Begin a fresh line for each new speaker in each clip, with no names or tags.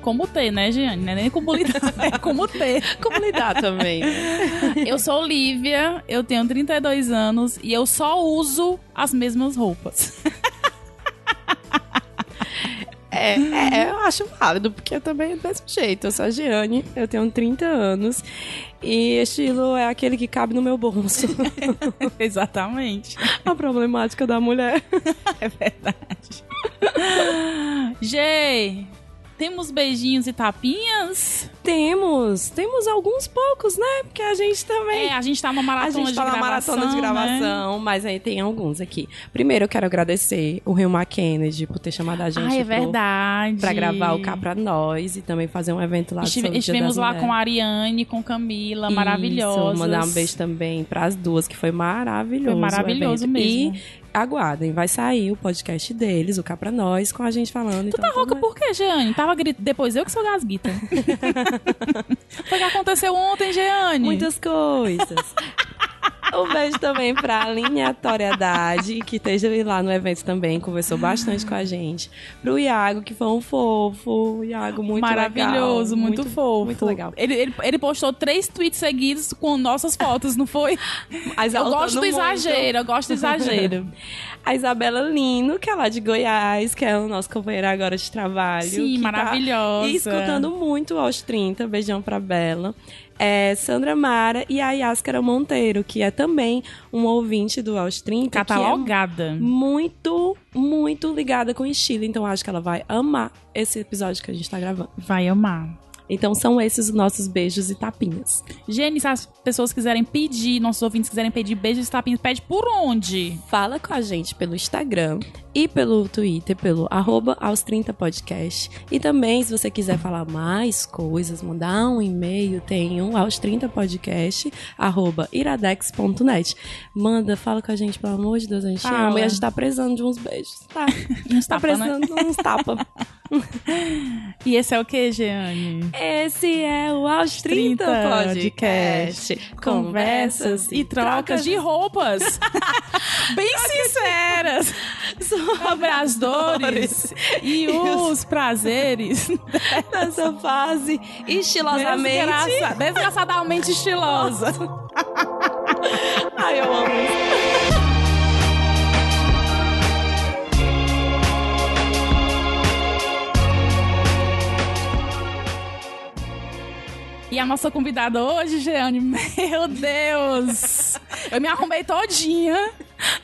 Como ter, né, Giane? Não é nem como lidar, é como ter.
Como lidar também, né?
Eu sou Lívia, eu tenho 32 anos e eu só uso as mesmas roupas.
É, é, eu acho válido, porque eu também do mesmo jeito. Eu sou a Giane, eu tenho 30 anos e estilo é aquele que cabe no meu bolso.
Exatamente.
a problemática da mulher.
É verdade. Gê, temos beijinhos e tapinhas?
Temos, temos alguns poucos, né? Porque a gente também.
É, a gente tá numa
A
maratona
gente
de
tá na
gravação.
maratona de
né?
gravação, mas aí tem alguns aqui. Primeiro eu quero agradecer o Rio Kennedy por ter chamado a gente
Ah, é
pro-
verdade.
pra gravar o Cá Pra Nós e também fazer um evento lá
Estive- Estivemos lá
Mulheres.
com a Ariane, com Camila,
Isso,
maravilhosas.
mandar um beijo também pras duas, que foi maravilhoso.
Foi maravilhoso mesmo.
E aguardem, vai sair o podcast deles, o Cá Pra Nós, com a gente falando.
Tu tá rouca por quê, Jeane? Tava gritando. Depois eu que sou gasguita. Foi o que aconteceu ontem, Jeane.
Muitas coisas. Um beijo também pra Aleatoriedade, que esteja lá no evento também, conversou bastante com a gente. Pro Iago, que foi um fofo. Iago, muito
Maravilhoso,
legal.
muito, fofo.
Muito legal.
Ele, ele, ele postou três tweets seguidos com nossas fotos, não foi?
Mas
Eu gosto do
muito.
exagero, eu gosto do exagero.
A Isabela Lino, que é lá de Goiás, que é o nosso companheiro agora de trabalho.
Sim,
tá
maravilhosa.
escutando muito aos 30. Beijão pra Bela. É, Sandra Mara e a Yáscara Monteiro, que é também um ouvinte do Aos 30. que é
Catalogada.
muito, muito ligada com estilo. Então acho que ela vai amar esse episódio que a gente tá gravando.
Vai amar.
Então são esses os nossos beijos e tapinhas.
Gene, se as pessoas quiserem pedir, nossos ouvintes quiserem pedir beijos e tapinhos, pede por onde?
Fala com a gente pelo Instagram e pelo Twitter, pelo arroba aos 30 podcast. E também, se você quiser falar mais coisas, mandar um e-mail, tem um aos 30 podcast, arroba iradex.net. Manda, fala com a gente, pelo amor de Deus, a gente
Fala.
ama e a gente tá precisando de uns beijos. Tá,
Uns
tá
tapa, né?
precisando de uns tapa.
E esse é o que, Jeane?
Esse é o Aos 30, podcast.
Conversas e trocas de roupas. Bem sinceras. Sobre as dores e os prazeres.
Nessa fase, estilosamente.
Desgraça- desgraçadamente estilosa.
Ai, eu amo isso.
E a nossa convidada hoje, Jeane, meu Deus! Eu me arrumei todinha.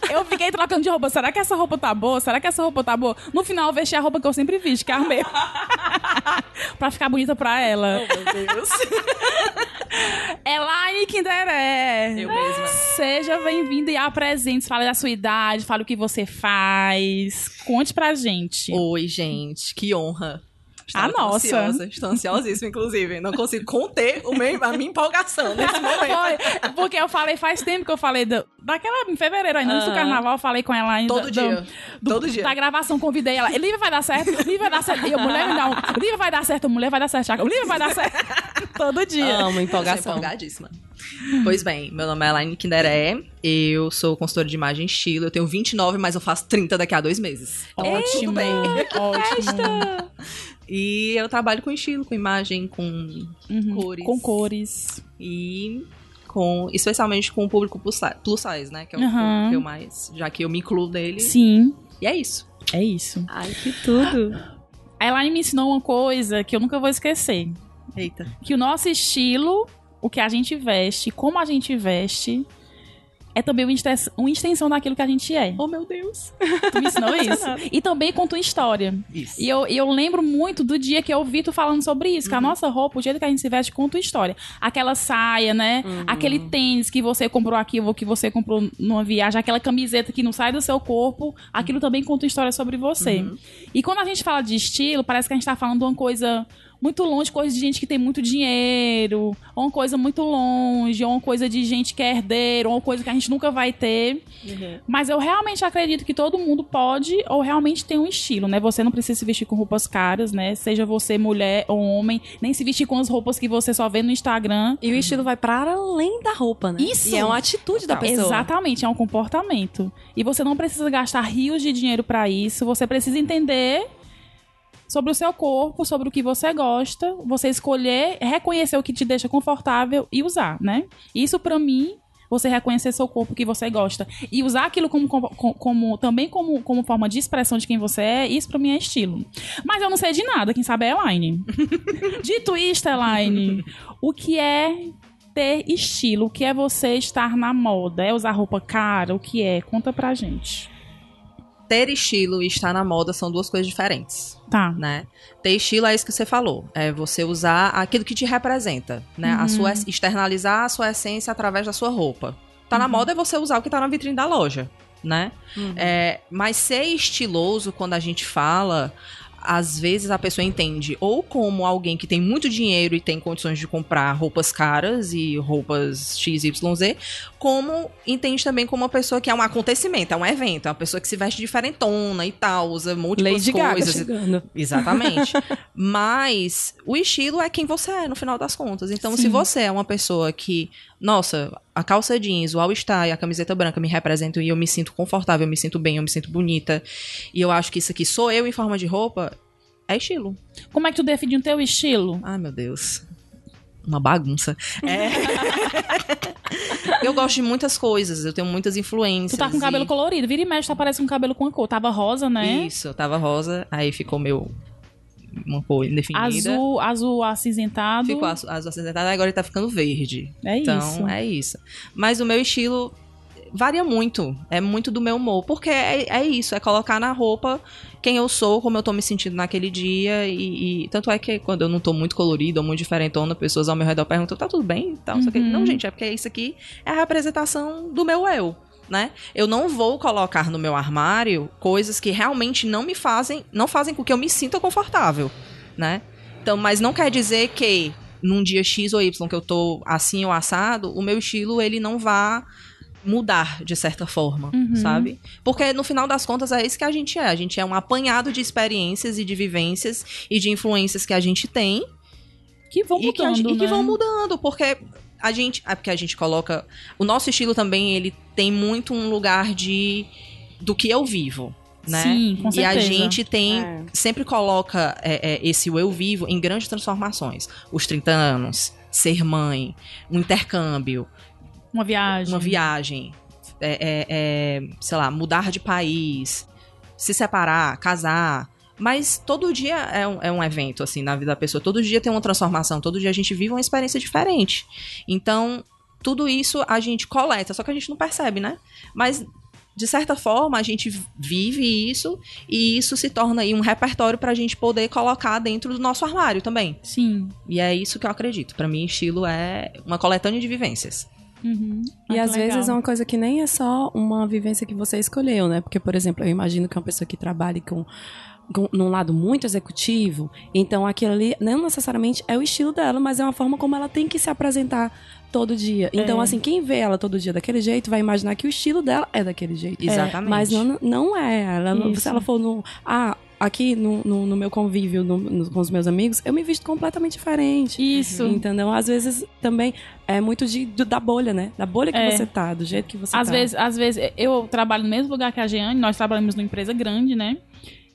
Eu fiquei trocando de roupa. Será que essa roupa tá boa? Será que essa roupa tá boa? No final, eu vesti a roupa que eu sempre visto, que é a pra ficar bonita pra ela.
Meu Deus.
Elaine Kinderé.
Eu mesma.
Seja bem-vinda e apresente. Fale da sua idade, fale o que você faz. Conte pra gente.
Oi, gente, que honra.
Ah,
Estava
nossa.
Ansiosa, estou ansiosíssima, inclusive. Não consigo conter o meu, a minha empolgação nesse momento.
Foi, porque eu falei faz tempo que eu falei do, daquela em fevereiro ainda, antes do
Ah.
carnaval, eu falei com ela ainda.
Todo
do-
dia.
do-
Todo dia.
Da gravação, convidei ela. Lívia vai dar certo, Lívia vai dar certo. E a mulher me dá um. Lívia vai dar certo, mulher vai dar certo, Thiago. Lívia vai dar certo. Todo dia.
Amo empolgação.
empolgadíssima. Pois bem, meu nome é Elaine Kinderé, eu sou consultora de imagem e estilo, eu tenho 29, mas eu faço 30 daqui a dois meses. Então,
Ótimo.
tudo bem.
Ótimo.
E eu trabalho com estilo, com imagem, com
Uhum.
cores.
Com cores.
E com, especialmente com o público plus si- plus size, né? Que é o
Aham.
que eu mais, já que eu me incluo nele.
Sim,
E é isso.
é isso.
Ai, que tudo.
A Elaine me ensinou uma coisa que eu nunca vou esquecer.
Eita.
Que o nosso estilo, o que a gente veste, como a gente veste, é também uma extens- uma extensão daquilo que a gente é.
Oh, meu Deus.
Tu me ensinou isso? E também com tua história.
Isso.
E eu, eu lembro muito do dia que eu vi tu falando sobre isso, que a nossa roupa, o jeito que a gente se veste, conta tua história. Aquela saia, né? Aquele tênis que você comprou aqui ou que você comprou numa viagem, aquela camiseta que não sai do seu corpo, aquilo também conta uma história sobre você. E quando a gente fala de estilo, parece que a gente tá falando de uma coisa muito longe, coisa de gente que tem muito dinheiro, ou uma coisa muito longe, ou uma coisa de gente que é herdeiro, ou uma coisa que a gente nunca vai ter.
Uhum.
Mas eu realmente acredito que todo mundo pode ou realmente tem um estilo, né? Você não precisa se vestir com roupas caras, né? Seja você mulher ou homem, nem se vestir com as roupas que você só vê no Instagram.
E o estilo vai para além da roupa, né?
Isso!
E é uma atitude da pessoa.
Exatamente, é um comportamento. E você não precisa gastar rios de dinheiro pra isso, você precisa entender sobre o seu corpo, sobre o que você gosta, você escolher, reconhecer o que te deixa confortável e usar, né? Isso pra mim você reconhecer seu corpo que você gosta e usar aquilo como, como, como- também como, como forma de expressão de quem você é, isso pra mim é estilo. Mas eu não sei de nada, quem sabe é Elaine. Dito isto, Elaine, o que é ter estilo? O que é você estar na moda? É usar roupa cara? O que é? Conta pra gente.
Ter estilo e estar na moda são duas coisas diferentes.
Tá.
né? Ter estilo é isso que você falou. É você usar aquilo que te representa, né? A sua, externalizar a sua essência através da sua roupa. Tá na moda é você usar o que tá na vitrine da loja, né? É, mas ser estiloso, quando a gente fala, às vezes a pessoa entende ou como alguém que tem muito dinheiro e tem condições de comprar roupas caras e roupas XYZ, como entende também como uma pessoa que é um acontecimento, é um evento, é uma pessoa que se veste diferentona e tal, usa múltiplas
Lady Gaga
coisas.
chegando.
Exatamente. Mas o estilo é quem você é, no final das contas. Então,
Sim.
se você é uma pessoa que, nossa, a calça jeans, o all-star e a camiseta branca me representam e eu me sinto confortável, eu me sinto bem, eu me sinto bonita, e eu acho que isso aqui sou eu em forma de roupa, é estilo.
Como é que tu define o teu estilo?
Ai, meu Deus. Uma bagunça. É. eu gosto de muitas coisas, eu tenho muitas influências.
Tu tá com cabelo
e-
colorido. Vira e mexe, tá parecendo um cabelo com a cor. Tava rosa, né?
Isso, tava rosa, aí ficou meu. Uma cor indefinida.
Azul, azul acinzentado.
Ficou azul azul acinzentado, agora ele tá ficando verde.
É
então,
isso.
é isso. Mas o meu estilo varia muito. É muito do meu humor. Porque é, é isso, é colocar na roupa quem eu sou, como eu tô me sentindo naquele dia. E, e- tanto é que quando eu não tô muito colorida ou muito diferentona, pessoas ao meu redor perguntam, tá tudo bem? Tal.
Uhum.
Não, gente, é porque isso aqui é a representação do meu eu. Né? Eu não vou colocar no meu armário coisas que realmente não me fazem, não fazem com que eu me sinta confortável, né? Então, mas não quer dizer que num dia X ou Y que eu tô assim ou assado, o meu estilo ele não vá mudar de certa forma,
Uhum.
sabe? Porque no final das contas é isso que a gente é. A gente é um apanhado de experiências e de vivências e de influências que a gente tem
Que vão
e que,
mudando,
gente- e que
né?
vão mudando, porque a gente, é porque a gente coloca, o nosso estilo também ele tem muito um lugar de do que eu vivo, né?
Sim, com
e a
certeza.
gente tem
É.
sempre coloca é, é, esse eu vivo em grandes transformações. Os 30 anos, ser mãe, um intercâmbio,
Uma viagem.
uma viagem, é, é, é, sei lá, mudar de país, se separar, casar. Mas todo dia é um, é um evento, assim, na vida da pessoa. Todo dia tem uma transformação, todo dia a gente vive uma experiência diferente. Então, tudo isso a gente coleta, só que a gente não percebe, né? Mas, de certa forma, a gente vive isso e isso se torna aí um repertório pra gente poder colocar dentro do nosso armário também.
Sim.
E é isso que eu acredito. Pra mim, estilo é uma coletânea de vivências.
Uhum.
E
Ah,
às
legal.
vezes é uma coisa que nem é só uma vivência que você escolheu, né? Porque, por exemplo, eu imagino que é uma pessoa que trabalhe com num lado muito executivo, então aquilo ali não necessariamente é o estilo dela, mas é uma forma como ela tem que se apresentar todo dia. Então,
É.
assim, quem vê ela todo dia daquele jeito vai imaginar que o estilo dela é daquele jeito.
Exatamente.
Mas não, não é. Ela, não- se ela for no. Ah, aqui no, no, no meu convívio no- no- com os meus amigos, eu me visto completamente diferente.
Isso.
Entendeu? Às vezes também é muito de, do- da bolha, né? Da bolha que
É.
você tá, do jeito que você
Às
tá.
vezes, às vezes, eu trabalho no mesmo lugar que a Jeane, nós trabalhamos numa empresa grande, né?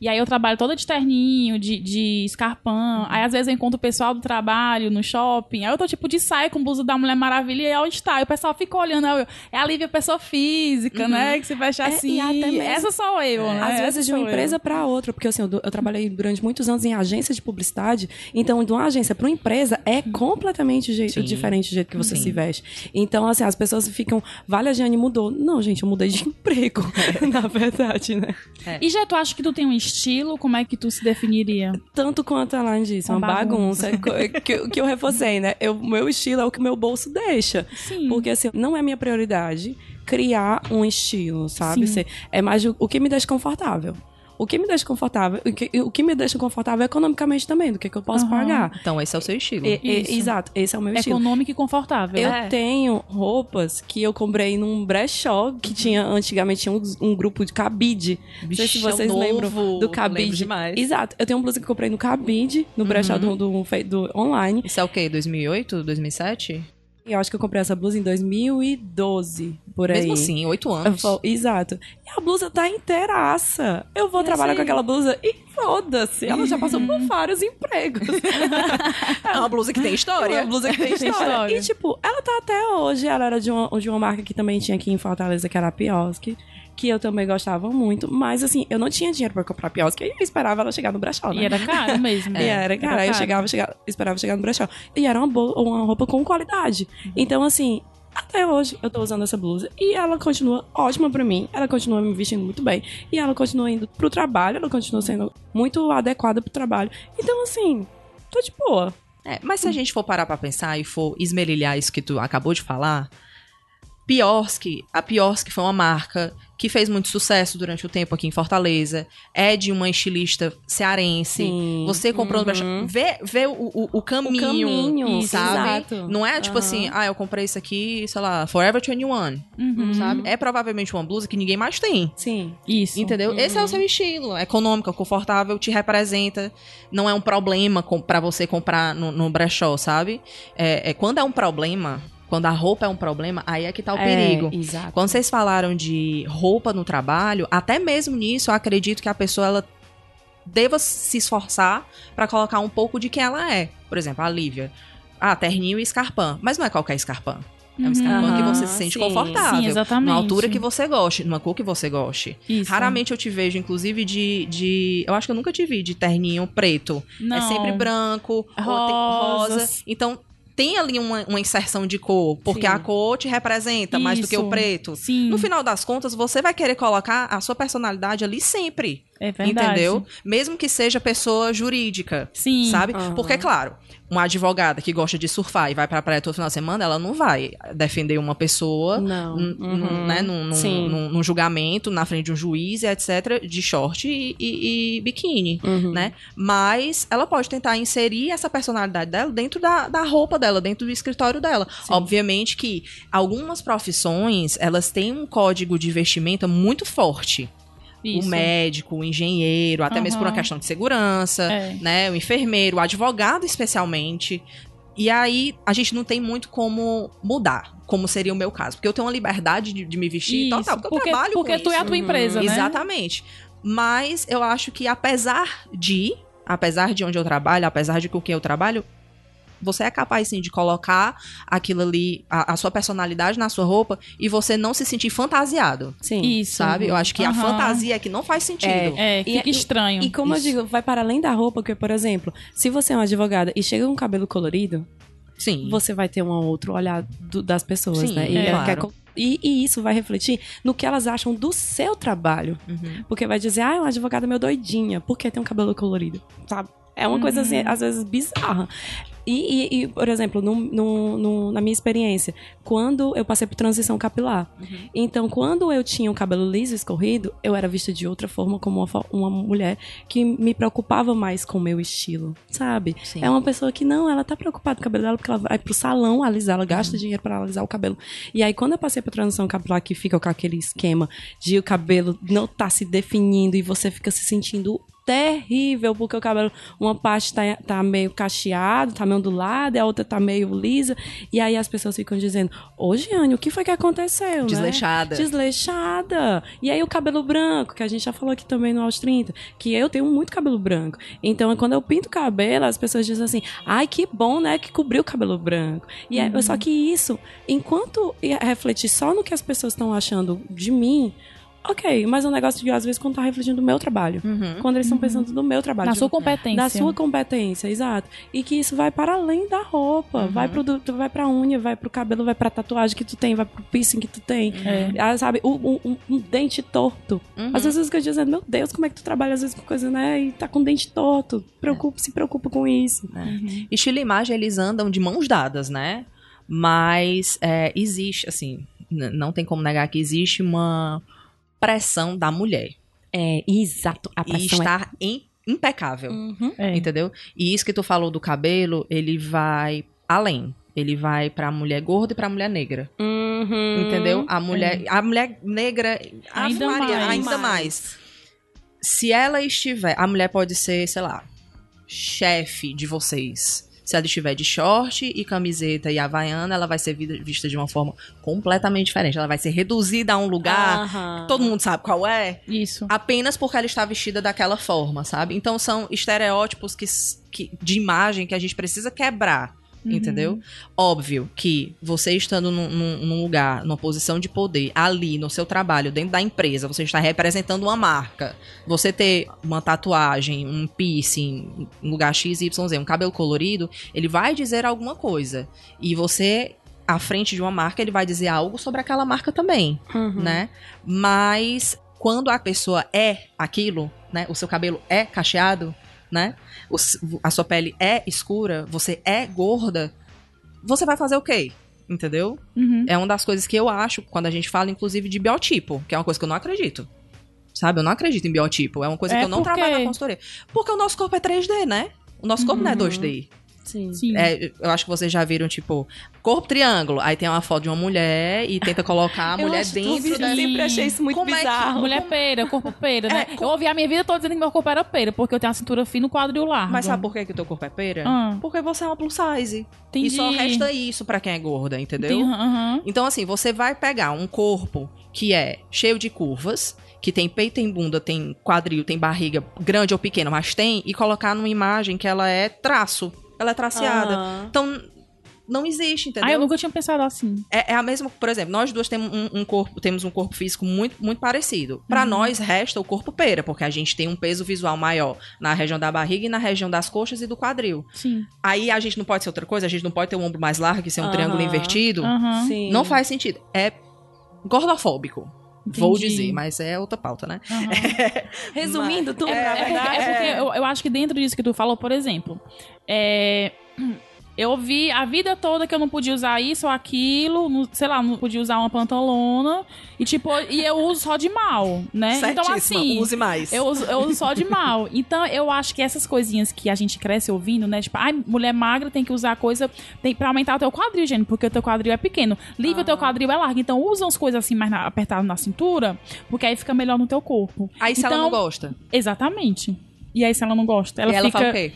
E aí eu trabalho toda de terninho, de, de escarpão. Aí às vezes eu encontro o pessoal do trabalho no shopping. Aí eu tô tipo de saia com blusa da Mulher Maravilha e onde está? E o pessoal fica olhando. eu, é a Lívia pessoa física, né? Que se veste
É,
assim.
até mesmo-
Essa sou eu, né?
Às vezes de uma empresa pra outra, porque assim, eu, eu trabalhei durante muitos anos em agência de publicidade, então de uma agência pra uma empresa é completamente je-
Sim.
diferente o jeito que você
Sim.
se veste. Então, assim, as pessoas ficam, vale, a Jane mudou. Não, gente, eu mudei de emprego, na verdade, né?
E já tu acha que tu tem um estilo? Como é que tu se definiria?
Tanto quanto a Elaine disse, uma,
Uma
bagunça, co- que, eu- que eu reforcei, né? O meu estilo é o que o meu bolso deixa.
Sim.
Porque, assim, não é minha prioridade criar um estilo, sabe?
Sim.
É mais o, o que me deixa confortável. O que me deixa confortável, o que, o que me deixa confortável economicamente também, do que, que eu posso
Aham.
pagar.
Então, esse é o seu estilo.
E- e- exato, esse é o meu estilo.
Econômico e confortável.
Eu
É.
tenho roupas que eu comprei num brechó que tinha antigamente tinha um, um grupo de cabide. Não sei se
é
vocês
novo.
lembram do
Lembro
cabide.
demais.
Exato. Eu tenho uma blusa que eu comprei no cabide, no brechó do, do, fe- do online.
Isso é o quê? 2008, 2007?
Eu acho que eu comprei essa blusa em 2012, por aí.
Mesmo assim, oito anos.
falo- Exato. E a blusa tá inteiraça. Eu vou trabalhar com aquela blusa e foda-se. Ela já passou por vários empregos.
É uma blusa que tem
É
história.
uma blusa que tem
Tem
história.
história.
E, tipo, ela tá até hoje. Ela era de uma, de uma marca que também tinha aqui em Fortaleza, que era a Piosque. Que eu também gostava muito. Mas, assim, eu não tinha dinheiro pra comprar a Piosque. E eu esperava ela chegar no brechó, né?
E era caro mesmo.
E era, cara, eu chegava, chegava, esperava chegar no brechó. E era uma, bo- uma roupa com qualidade. Então, assim, até hoje eu tô usando essa blusa. E ela continua ótima pra mim. Ela continua me vestindo muito bem. E ela continua indo pro trabalho. Ela continua sendo muito adequada pro trabalho. Então, assim, tô de boa.
É, mas se a gente for parar pra pensar e for esmerilhar isso que tu acabou de falar, Piorski, a Piorski foi uma marca que fez muito sucesso durante o tempo aqui em Fortaleza, é de uma estilista cearense.
Sim.
Você comprou no
Uhum.
brechó, vê, vê o, o, o caminho,
caminho,
sabe?
exato.
Não é tipo
Aham.
assim, ah, eu comprei isso aqui, sei lá, Forever 21,
Uhum.
sabe? É provavelmente uma blusa que ninguém mais tem.
Sim.
Isso.
Entendeu? Esse é o seu estilo. Econômica, confortável, te representa. Não é um problema pra você comprar no, no brechó, sabe? É, é, quando é um problema, quando a roupa é um problema, aí é que tá o perigo.
É, exato.
Quando vocês falaram de roupa no trabalho, até mesmo nisso, eu acredito que a pessoa ela deva se esforçar pra colocar um pouco de quem ela é. Por exemplo, a Lívia. Ah, terninho e escarpão. Mas não é qualquer escarpão. É um
Uhum.
escarpão que
Aham,
você se sente
sim.
confortável.
Sim, exatamente.
Numa altura que você goste, numa cor que você goste.
Isso.
Raramente eu te vejo, inclusive, de, de. Eu acho que eu nunca te vi de terninho preto.
Não.
É sempre branco, rosa.
Rosas.
Então. Tem ali uma, uma inserção de cor, porque
Sim.
a cor te representa mais do que o
Isso.
preto.
Sim.
No final das contas, você vai querer colocar a sua personalidade ali sempre.
É verdade.
Entendeu? Mesmo que seja pessoa jurídica.
Sim.
Sabe?
Aham.
Porque, claro, uma advogada que gosta de surfar e vai pra praia todo final de semana, ela não vai defender uma pessoa
Não. Uhum.
né, num, num-
Sim.
num- num julgamento, na frente de um juiz, e etc., de short e, e- e biquíni,
Uhum.
né? Mas ela pode tentar inserir essa personalidade dela dentro da, da roupa dela, dentro do escritório dela. Obviamente que algumas profissões, elas têm um código de vestimenta muito forte.
Isso.
O médico, o engenheiro, até mesmo por uma questão de segurança,
É.
né? O enfermeiro, o advogado especialmente. E aí, a gente não tem muito como mudar, como seria o meu caso. Porque eu tenho uma liberdade de, de me vestir
Isso.
total, porque,
porque
eu trabalho
porque
com
tu é
isso.
a tua empresa, né?
Exatamente. Mas eu acho que apesar de, apesar de onde eu trabalho, apesar de com quem eu trabalho, você é capaz sim de colocar aquilo ali, a, a sua personalidade na sua roupa e você não se sentir fantasiado,
Sim.
Isso.
sabe? Eu acho que a
Aham.
fantasia é que não faz sentido.
É,
E-
fica
e-
estranho.
E como
Isso.
eu digo, vai para além da roupa, porque, por exemplo, se você é uma advogada e chega com cabelo colorido,
Sim.
você vai ter um outro olhar do- das pessoas,
Sim,
né? E,
é, claro.
e- e isso vai refletir no que elas acham do seu trabalho.
Uhum.
Porque vai dizer, ah, é uma advogada meio doidinha, porque tem um cabelo colorido, sabe? É uma coisa, assim, às vezes, bizarra. E, e- e, por exemplo, no- no- no- na minha experiência, quando eu passei por transição capilar. Então, quando eu tinha o cabelo liso e escorrido, eu era vista de outra forma, como uma, uma mulher que me preocupava mais com o meu estilo, sabe?
Sim.
É uma pessoa que não, ela tá preocupada com o cabelo dela porque ela vai pro salão alisar, ela gasta dinheiro para alisar o cabelo. E aí, quando eu passei pra transição capilar, que fica com aquele esquema de o cabelo não tá se definindo e você fica se sentindo terrível, porque o cabelo, uma parte tá, tá meio cacheado, tá meio ondulado, e a outra tá meio lisa. E aí as pessoas ficam dizendo, ô Giane, o que foi que aconteceu, né?
Desleixada.
Desleixada. E aí o cabelo branco, que a gente já falou aqui também no Aos 30, que eu tenho muito cabelo branco. Então, quando eu pinto o cabelo, as pessoas dizem assim, ai, que bom, né, que cobriu o cabelo branco. E é, só que isso, enquanto refletir só no que as pessoas estão achando de mim, ok, mas é um negócio de, às vezes, quando tá refletindo no meu trabalho.
Uhum.
Quando eles estão pensando no meu trabalho.
Na
tipo,
sua competência.
da sua competência, exato. E que isso vai para além da roupa. Vai pro du- vai pra unha, vai pro cabelo, vai pra tatuagem que tu tem, vai pro piercing que tu tem.
É.
Ah, sabe, um, um- um- dente torto.
Uhum.
Às vezes eu dizendo, meu Deus, como é que tu trabalha às vezes com coisa, né? E tá com dente torto. Preocupa, se preocupa com isso.
Estilo e imagem, eles andam de mãos dadas, né? Mas é, existe, assim, não tem como negar que existe uma pressão da mulher.
É, exato. A
e
pressão
estar em- impecável.
é... Uhum.
É.
Entendeu? E isso que tu falou do cabelo, ele vai além. Ele vai pra mulher gorda e pra mulher negra.
Uhum.
Entendeu? A mulher, a mulher negra
Ainda
Maria,
mais.
ainda mais. Se ela estiver, a mulher pode ser, sei lá, chefe de vocês. Se ela estiver de short e camiseta e havaiana, ela vai ser vi- vista de uma forma completamente diferente. Ela vai ser reduzida a um lugar, todo mundo sabe qual é,
Isso.
apenas porque ela está vestida daquela forma, sabe? Então são estereótipos que, que- de imagem que a gente precisa quebrar.
Uhum.
Entendeu? Óbvio que você estando num, num- lugar, numa posição de poder, ali no seu trabalho, dentro da empresa, você está representando uma marca. Você ter uma tatuagem, um piercing, um lugar XYZ, um cabelo colorido, ele vai dizer alguma coisa. E você, à frente de uma marca, ele vai dizer algo sobre aquela marca também
Uhum.
né? Mas quando a pessoa é aquilo, né? O seu cabelo é cacheado, né? o a sua pele é escura, você é gorda, você vai fazer o quê? Entendeu?
Uhum.
É uma das coisas que eu acho quando a gente fala, inclusive, de biotipo, que é uma coisa que eu não acredito. Sabe? Eu não acredito em biotipo. É uma coisa
É
que eu não trabalho na consultoria. Porque o nosso corpo é 3D, né? O nosso corpo não é
Uhum.
2D.
Sim.
Sim.
É, eu acho que vocês já viram, tipo, corpo triângulo. Aí tem uma foto de uma mulher e tenta colocar a
Eu
mulher dentro da...
Eu sempre achei isso muito
Como é que-
bizarro.
Mulher peira, corpo peira, né?
É,
Eu ouvi a minha vida toda dizendo que meu corpo era peira, porque eu tenho a cintura fina e o quadril largo.
Mas sabe por que, que o teu corpo é pera?
Ah.
Porque você é uma plus size.
Entendi.
E só resta isso pra quem é gorda, entendeu?
Aham.
Então, assim, você vai pegar um corpo que é cheio de curvas, que tem peito, tem bunda, tem quadril, tem barriga grande ou pequena, mas tem, e colocar numa imagem que ela é traço. Ela é traceada.
Aham.
Então, não existe, entendeu?
Ah, eu nunca tinha pensado assim.
É, é a mesma, por exemplo, nós duas temos um, um corpo, temos um corpo físico muito, muito parecido. Pra nós resta o corpo pera, porque a gente tem um peso visual maior na região da barriga e na região das coxas e do quadril.
Sim.
Aí a gente não pode ser outra coisa, a gente não pode ter o ombro mais largo e ser um
Aham.
triângulo invertido.
Aham.
Sim.
Não faz sentido. É gordofóbico. Vou
Entendi.
dizer, mas é outra pauta, né?
Aham.
Resumindo tudo,
É,
na
é porque,
verdade.
é porque eu, eu acho que dentro disso que tu falou, por exemplo, é, eu vi a vida toda que eu não podia usar isso ou aquilo, não- sei lá, não podia usar uma pantalona, e tipo, e eu uso só de mal, né? Então
Certíssima,
assim,
use mais.
eu uso, eu uso só de mal. Então, eu acho que essas coisinhas que a gente cresce ouvindo, né? Tipo, ai, mulher magra tem que usar coisa tem, pra aumentar o teu quadril, gente, porque o teu quadril é pequeno. Livre o teu quadril é largo. Então, usa umas coisas assim mais na, apertadas na cintura, porque aí fica melhor no teu corpo.
Aí se ela
Então,
não gosta,
Exatamente. E aí, se ela não gosta, ela,
ela,
fica.
fala o quê?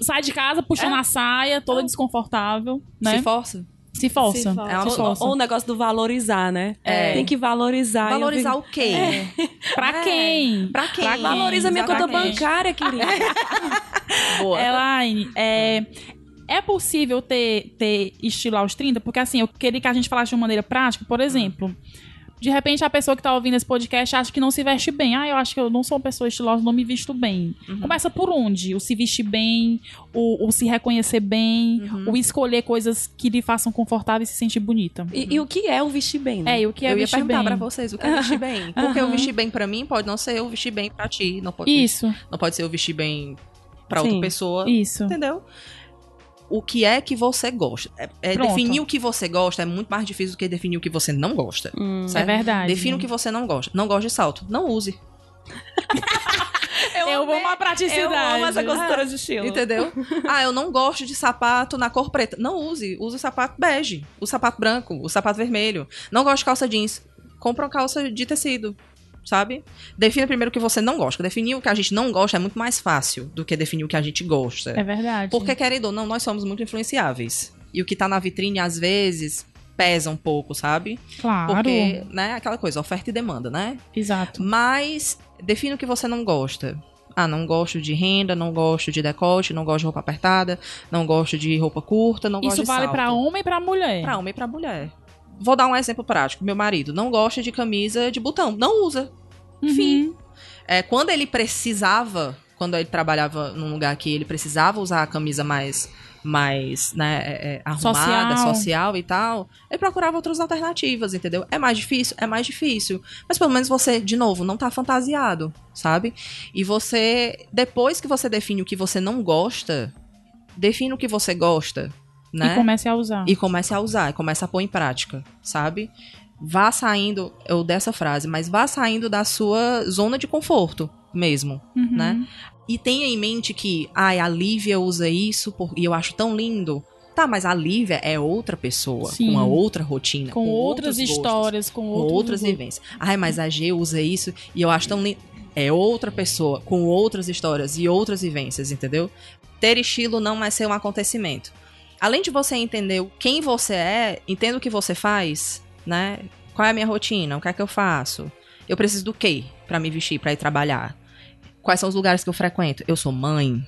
Sai de casa puxando a saia, toda desconfortável, né?
Se força?
Se força.
Se força.
É uma
Se
ou,
força.
ou o negócio do valorizar, né?
É.
Tem que valorizar. eu
Valorizar
vi-
o quê?
Pra
É.
quem?
Pra quem?
Pra quem?
Valoriza minha conta
Exatamente.
bancária, querida.
Boa.
Elaine, é, é possível ter, ter estilo aos 30? Porque assim, eu queria que a gente falasse de uma maneira prática. Por exemplo, de repente a pessoa que tá ouvindo esse podcast acha que não se veste bem. Ah, eu acho que eu não sou uma pessoa estilosa, não me visto bem. Começa por onde? O se vestir bem, o, o se reconhecer bem, o escolher coisas que lhe façam confortável e se sentir bonita.
E, e o que é o vestir bem, né?
É, e o que é
eu ia
vestir
perguntar
bem?
pra vocês o que é vestir bem. Porque o vestir bem pra mim pode não ser eu vestir bem pra ti. Não pode,
Isso,
não pode ser eu vestir bem pra
Sim.
outra pessoa.
isso.
Entendeu? O que é que você gosta? É, é definir o que você gosta é muito mais difícil do que definir o que você não gosta.
Hum.
É verdade.
Defina o que você não gosta. Não gosta de salto. Não use.
Eu vou uma praticidade.
Eu amo essa consultora de estilo.
Entendeu? ah, eu não gosto de sapato na cor preta. Não use. Use o sapato bege. O sapato branco. O sapato vermelho. Não gosto de calça jeans. Compra uma calça de tecido. Sabe? Defina primeiro o que você não gosta. Definir o que a gente não gosta é muito mais fácil do que definir o que a gente gosta.
É verdade.
Porque, querido ou não, nós somos muito influenciáveis. E o que tá na vitrine, às vezes, pesa um pouco, sabe?
Claro.
Porque, né, aquela coisa, oferta e demanda, né?
Exato.
Mas defina o que você não gosta. Ah, não gosto de renda, não gosto de decote, não gosto de roupa apertada, não gosto de roupa curta, não gosto
Isso
de
vale
salto.
pra homem e pra mulher.
Pra homem e pra mulher. Vou dar um exemplo prático. Meu marido não gosta de camisa de botão, não usa.
Uhum.
Fim. É, quando ele precisava, quando ele trabalhava num lugar que ele precisava usar a camisa mais, mais né, é, é, arrumada,
Social.
social. e tal, ele procurava outras alternativas, entendeu? É mais difícil? É mais difícil. Mas pelo menos você, de novo, não tá fantasiado, sabe? E você, depois que você define o que você não gosta, define o que você gosta, né?
E comece a usar.
E comece a usar, e comece a pôr em prática, sabe? vá saindo, eu dessa frase, mas vá saindo da sua zona de conforto mesmo,
Uhum.
né? E tenha em mente que, ai, a Lívia usa isso por- e eu acho tão lindo. Tá, mas a Lívia é outra pessoa,
Sim.
com uma outra rotina,
Com, outras
outros gostos,
histórias, com,
com
outros
outras vivências. Ai, mas a G usa isso e eu acho tão lindo. É outra pessoa, com outras histórias e outras vivências, entendeu? Ter estilo não é ser um acontecimento. Além de você entender quem você é, entenda o que você faz, né? Qual é a minha rotina? O que é que eu faço? Eu preciso do quê pra me vestir, pra ir trabalhar? Quais são os lugares que eu frequento? Eu sou mãe?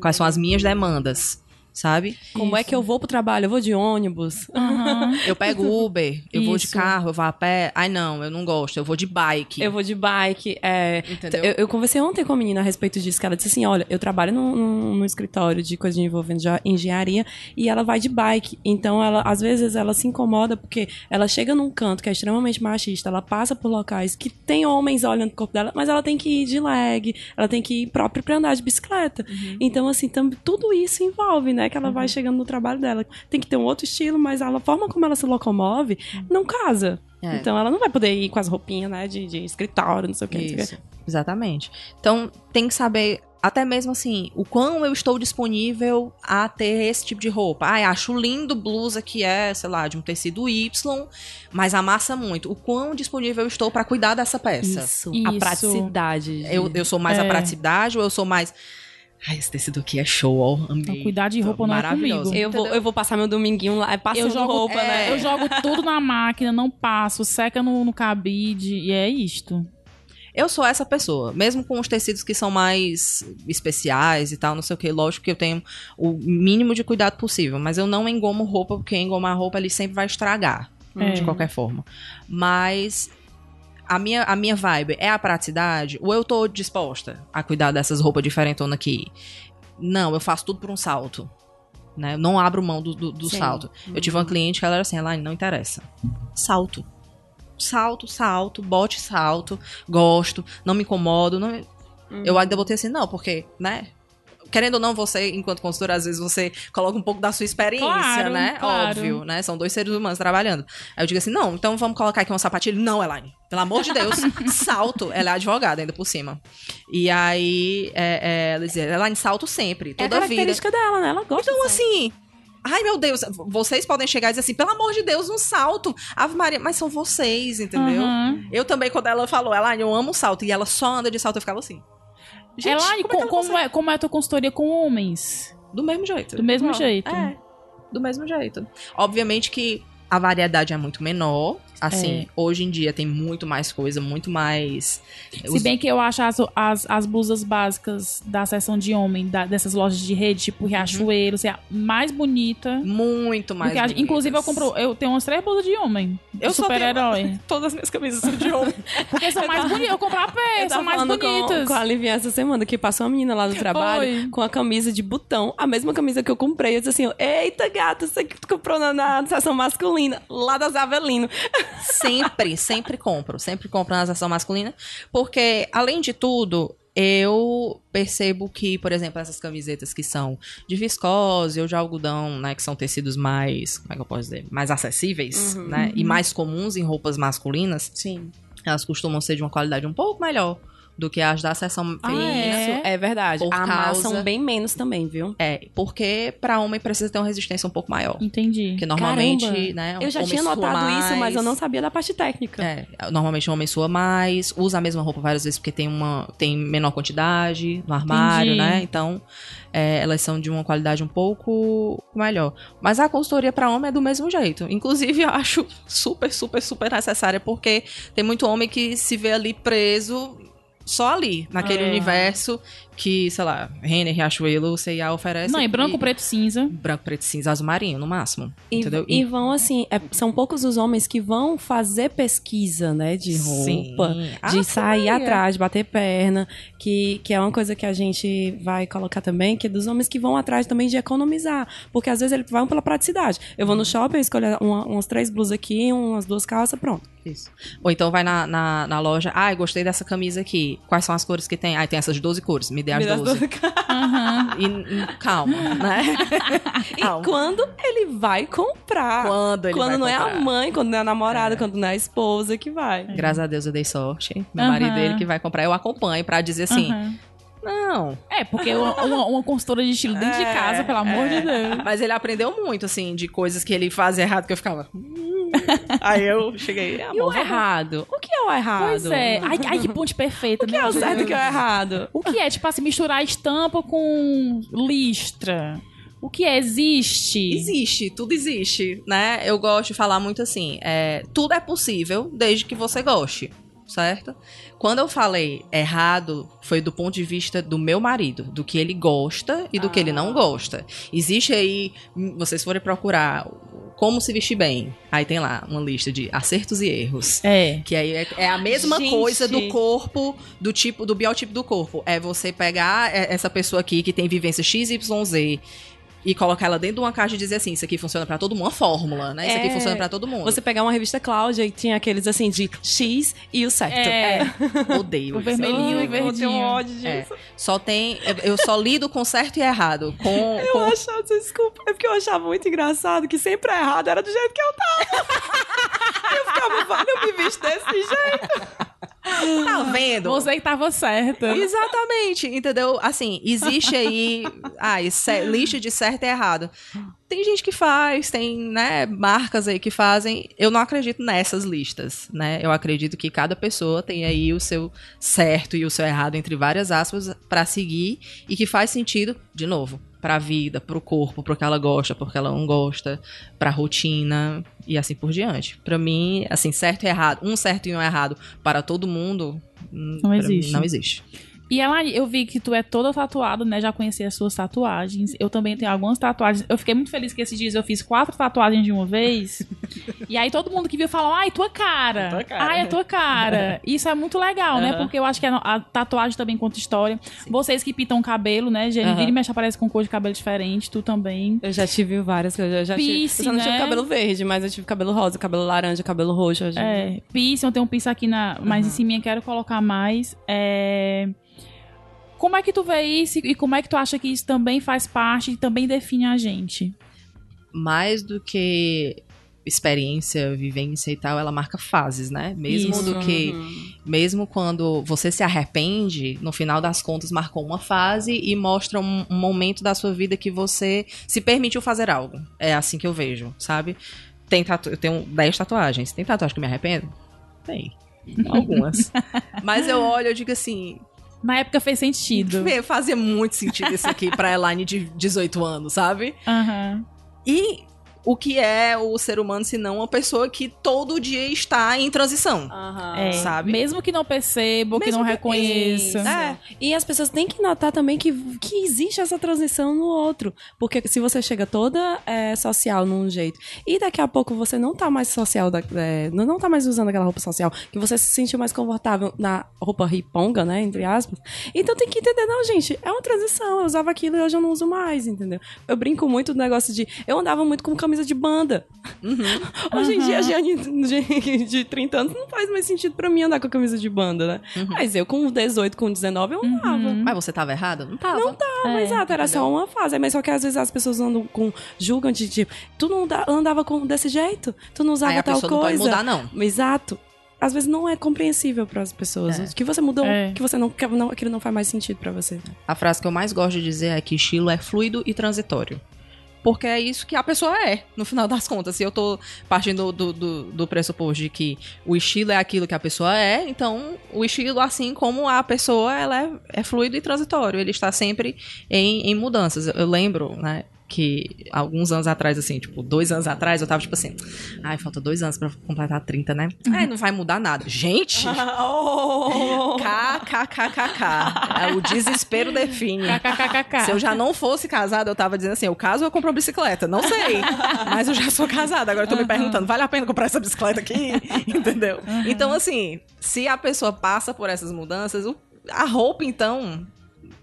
Quais são as minhas demandas? Sabe?
Como é que eu vou pro trabalho? Eu vou de ônibus.
Aham.
Eu pego Uber, eu vou de
Isso.
carro, eu vou a pé. Ai, não, eu não gosto, eu vou de bike.
Eu vou de bike. É,
Entendeu?
Eu, eu conversei ontem com a menina a respeito disso, que ela disse assim, olha, eu trabalho num, num- num escritório de coisas envolvendo já engenharia e ela vai de bike. Então, ela, às vezes, ela se incomoda porque ela chega num canto que é extremamente machista, ela passa por locais que tem homens olhando o corpo dela, mas ela tem que ir de leg, ela tem que ir próprio pra andar de bicicleta. Então, assim, tam, tudo isso envolve, né? Que ela vai chegando no trabalho dela. Tem que ter um outro estilo, mas a forma como ela se locomove não casa.
É.
Então, ela não vai poder ir com as roupinhas, né? De, de escritório, não sei o que.
Isso, exatamente. Então, tem que saber, até mesmo assim, o quão eu estou disponível a ter esse tipo de roupa. Ai, acho lindo blusa que é, sei lá, de um tecido Y, mas amassa muito. O quão disponível eu estou para cuidar dessa peça.
Isso,
Isso.
a praticidade. de-
Eu, eu sou mais a
É.
praticidade ou eu sou mais. Ai, esse tecido aqui é show, ó. Amei.
Então, cuidar de roupa não é
Maravilhoso.
comigo.
eu, vou, eu vou passar meu dominguinho lá, é passando
Eu jogo,
roupa,
é,
né?
eu jogo tudo na máquina, não passo, seca no, no cabide e é isto.
Eu sou essa pessoa, mesmo com os tecidos que são mais especiais e tal, não sei o que. Lógico que eu tenho o mínimo de cuidado possível, mas eu não engomo roupa, porque engomar roupa ele sempre vai estragar,
É.
de qualquer forma. Mas a minha, a minha vibe é a praticidade, ou eu tô disposta a cuidar dessas roupas diferentonas aqui? Não, eu faço tudo por um salto. Né? Eu Não abro mão do, do, do salto. Eu tive uma cliente que ela era assim, Elaine, não interessa. Salto. Salto, salto, bote salto, gosto, não me incomodo. Não... me- Eu ainda botei assim, não, porque, né? Querendo ou não, você, enquanto consultora, às vezes você coloca um pouco da sua experiência,
Claro,
né?
claro.
Óbvio, né? São dois seres humanos trabalhando. Aí eu digo assim, não, então vamos colocar aqui uma sapatilha. Não, Elaine, pelo amor de Deus, salto. Ela é advogada ainda por cima. E aí, é, é, ela dizia, Elaine, salto sempre,
É a
toda a vida.
característica dela, né? Ela gosta.
Então, assim. Ai, meu Deus, vocês podem chegar e dizer assim, pelo amor de Deus, um salto. Ave Maria, mas são vocês, entendeu?
Aham.
Eu também, quando ela falou, ela, eu amo salto, e ela só anda de salto, eu ficava assim. Gente,
Elaine,
como é que ela
como,
consegue?
é, como é a tua consultoria com homens?
Do mesmo jeito.
Do mesmo
Igual.
jeito.
É, do mesmo jeito. Obviamente que a variedade é muito menor. Assim,
É.
hoje em dia tem muito mais coisa, muito mais.
Se bem que eu acho as, as, as blusas básicas da seção de homem, da- dessas lojas de rede, tipo Riachuelo, assim, a mais bonita.
Muito mais.
que a- inclusive, eu
bonitas.
compro. Eu tenho umas três blusas de homem.
Eu tenho-
super-herói.
Todas as minhas camisas são de homem.
Porque são mais bonitas. Eu compro a pé, são mais
falando com,
bonitas.
com a Livinha essa semana, que passou uma menina lá do trabalho
Oi.
com a camisa de botão, a mesma camisa que eu comprei. Eu disse assim, eita gata, você que tu comprou na, na seção masculina, lá das Avelino.
sempre, sempre compro. Sempre compro na seção masculina. Porque, além de tudo, eu percebo que, por exemplo, essas camisetas que são de viscose ou de algodão, né? Que são tecidos mais, como é que eu posso dizer? Mais acessíveis, né? E mais comuns em roupas masculinas.
Sim.
Elas costumam ser de uma qualidade um pouco melhor do que as da seção
Ah,
feminina.
é?
Isso, é verdade.
Por
Amassam
causa-
bem menos também, viu?
É, porque pra homem precisa ter uma resistência um pouco maior.
Entendi.
Porque normalmente,
Caramba.
né?
Eu já tinha notado isso, mas
mais.
eu não sabia da parte técnica.
É, normalmente o homem sua mais, usa a mesma roupa várias vezes porque tem uma tem menor quantidade no armário,
Entendi.
né? Então, é, elas são de uma qualidade um pouco melhor. Mas a consultoria para homem é do mesmo jeito. Inclusive, eu acho super, super, super necessária porque tem muito homem que se vê ali preso só ali, naquele
É.
universo que, sei lá, Renner, Riachuelo, C&A oferece.
Não, e branco, preto, cinza.
branco, preto, cinza, azul marinho, no máximo.
E,
entendeu?
e vão assim, é, são poucos os homens que vão fazer pesquisa, né, de
Sim.
roupa, de
Ave
sair
Maria.
atrás, bater perna, que, que é uma coisa que a gente vai colocar também, que é dos homens que vão atrás também de economizar, porque às vezes eles vão pela praticidade. Eu vou no shopping, eu escolho uma- umas três blusas aqui, umas duas calças, pronto.
Isso. Ou então vai na, na, na loja, ah, eu gostei dessa camisa aqui. Quais são as cores que tem? Ah, tem essas 12 cores. Me dê as
Me dá as
12.
duas caras.
Aham.
E, e- calma, né?
E
Calma.
quando ele vai comprar?
Quando ele
quando
vai
não é a
comprar.
mãe, quando não é a namorada, quando não é a esposa que vai.
Graças a Deus eu dei sorte. Meu
Aham.
marido, ele que vai comprar, eu acompanho pra dizer assim:
Aham.
Não.
É, porque uma, uma- consultora de estilo dentro de
É,
casa, pelo amor
é.
de Deus.
Mas ele aprendeu muito, assim, de coisas que ele fazia errado que eu ficava. "Hum". Aí eu cheguei,
E o
vamos lá."
errado? O que é o errado?
Pois é. Ai, ai, que ponte perfeita,
O que é o certo e o que é o errado?
O que é, tipo assim, misturar estampa com listra? O que é? Existe?
Existe, tudo existe, né? Eu gosto de falar muito assim, é, tudo é possível desde que você goste, certo? Quando eu falei errado, foi do ponto de vista do meu marido, do que ele gosta e do que ele não gosta. Existe aí, hum, vocês forem procurar como se vestir bem, aí tem lá uma lista de acertos e erros.
É.
Que aí é, é a mesma
Gente.
coisa do corpo, do tipo, do biotipo do corpo. É você pegar é, essa pessoa aqui que tem vivência XYZ e colocar ela dentro de uma caixa e dizer assim, isso aqui funciona pra todo mundo, uma fórmula, né? Isso aqui
É.
funciona pra todo mundo.
Você pegar uma revista Cláudia e tinha aqueles assim de X e o certo.
É.
odeio
O
isso.
vermelhinho
Ai,
e verdinho.
Eu tenho ódio disso.
É. Só tem, eu só lido com certo e errado, com,
Eu
com
achava, desculpa, é porque eu achava muito engraçado que sempre é errado era do jeito que eu tava. eu ficava, vale, eu me visto desse jeito.
Tá vendo?
Você que tava certa.
Exatamente, entendeu? Assim, existe aí ah, esse- lista de certo e errado. Tem gente que faz, tem, né, marcas aí que fazem. Eu não acredito nessas listas, né? Eu acredito que cada pessoa tem aí o seu certo e o seu errado entre várias aspas pra seguir e que faz sentido, de novo, pra vida, pro corpo, pro que ela gosta, pro que ela não gosta, pra rotina e assim por diante. Pra mim, assim, certo e errado, um certo e um errado para todo mundo, hum,
Não
pra mim,
existe.
Não existe.
E ela, eu vi que tu é toda tatuada, né? Já conheci as suas tatuagens. Eu também tenho algumas tatuagens. Eu fiquei muito feliz que esses dias eu fiz quatro tatuagens de uma vez. e aí todo mundo que viu falou, ai, tua cara.
Tua cara.
Ai, é tua cara. Isso é muito legal, né? Porque eu acho que a, a tatuagem também conta história. Vocês que pintam cabelo, né, Jenny?
Aham.
Vira e mexe aparece com cor de cabelo diferente. Tu também.
Eu já tive várias coisas. Eu já tive, eu não tive
né?
cabelo verde, mas eu tive cabelo rosa, cabelo laranja, cabelo roxo. já-
É, piercing, eu tenho um piercing aqui na, mais em cima, eu quero colocar mais. É... Como é que tu vê isso e como é que tu acha que isso também faz parte e também define a gente?
mais do que experiência, vivência e tal, ela marca fases, né? Mesmo
Isso.
do que, mesmo quando você se arrepende, no final das contas marcou uma fase e mostra um, um momento da sua vida que você se permitiu fazer algo. É assim que eu vejo, sabe? Tem tatu eu tenho 10 tatuagens. Tem tatuagem que eu me arrependo? Tem. Algumas. Mas eu olho e digo assim,
Na época fez sentido.
"Vê, fazia muito sentido isso aqui pra Elaine de 18 anos, sabe?
Aham.
E o que é o ser humano se não uma pessoa que todo dia está em transição?
Aham.
É,
sabe?
Mesmo que não perceba, que não
que-
reconheça.
Isso.
É.
E as pessoas têm que notar também que, que existe essa transição no outro. Porque se você chega toda é, social num jeito e daqui a pouco você não tá mais social, da- é, não não tá mais usando aquela roupa social, que você se sentiu mais confortável na roupa riponga, né? Entre aspas. Então tem que entender, não, gente, é uma transição. Eu usava aquilo e hoje eu não uso mais, entendeu? Eu brinco muito do negócio de. Eu andava muito com camisa de banda. Hoje em dia, a Giane de, de 30 anos não faz mais sentido pra mim andar com a camisa de banda, né? Mas eu com 18, com 19, eu andava.
Mas você tava errada? Não tava.
Não tava, exato, era só uma fase. Mas só que às vezes as pessoas andam com. julgam de tipo, tu não da- andava com desse jeito? Tu não usava
Aí a
tal
pessoa não
coisa.
pode mudar, não.
Exato. Às vezes não é compreensível para as pessoas.
É.
Que você mudou,
É.
que você não, que não, aquilo não faz mais sentido pra você.
A frase que eu mais gosto de dizer é que estilo é fluido e transitório. Porque é isso que a pessoa é, no final das contas. Se eu tô partindo do, do, do pressuposto de que o estilo é aquilo que a pessoa é, então o estilo, assim como a pessoa, ela é, é fluido e transitório. Ele está sempre em, em mudanças. Eu lembro, né? Que alguns anos atrás, assim, tipo, dois anos atrás, eu tava tipo assim, ai, falta dois anos pra completar 30, né? Ai, não vai mudar nada. Gente! KKKKK. É, O desespero define.
KKKK.
Se eu já não fosse casada, eu tava dizendo assim, eu caso eu compro uma bicicleta? Não sei. Mas eu já sou casada, agora eu tô me perguntando, vale a pena comprar essa bicicleta aqui? Entendeu? Então, assim, se a pessoa passa por essas mudanças, o- a roupa, então,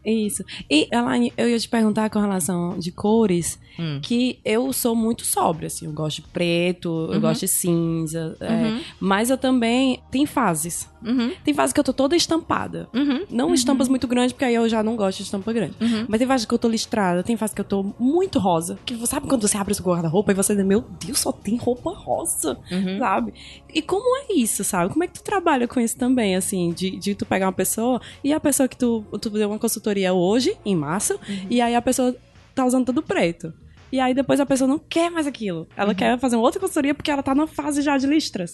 Isso. E, Elaine, eu ia te perguntar com relação de cores,
Hum.
que eu sou muito sóbria, assim. Eu gosto de preto, eu
Uhum.
gosto de cinza. é,
Uhum.
mas eu também... Tem fases.
Uhum.
Tem fases que eu tô toda estampada.
Uhum.
Não estampas muito grandes, porque aí eu já não gosto de estampa grande.
Uhum.
Mas tem fases que eu tô listrada, tem fases que eu tô muito rosa. Que sabe quando você abre o seu guarda-roupa e você diz, meu Deus, só tem roupa rosa,
Uhum.
sabe? E como é isso, sabe? Como é que tu trabalha com isso também, assim? De, de tu pegar uma pessoa e a pessoa que tu, tu deu uma consultoria hoje, em março, e aí a pessoa tá usando tudo preto. E aí depois a pessoa não quer mais aquilo. Ela quer fazer uma outra consultoria porque ela tá na fase já de listras.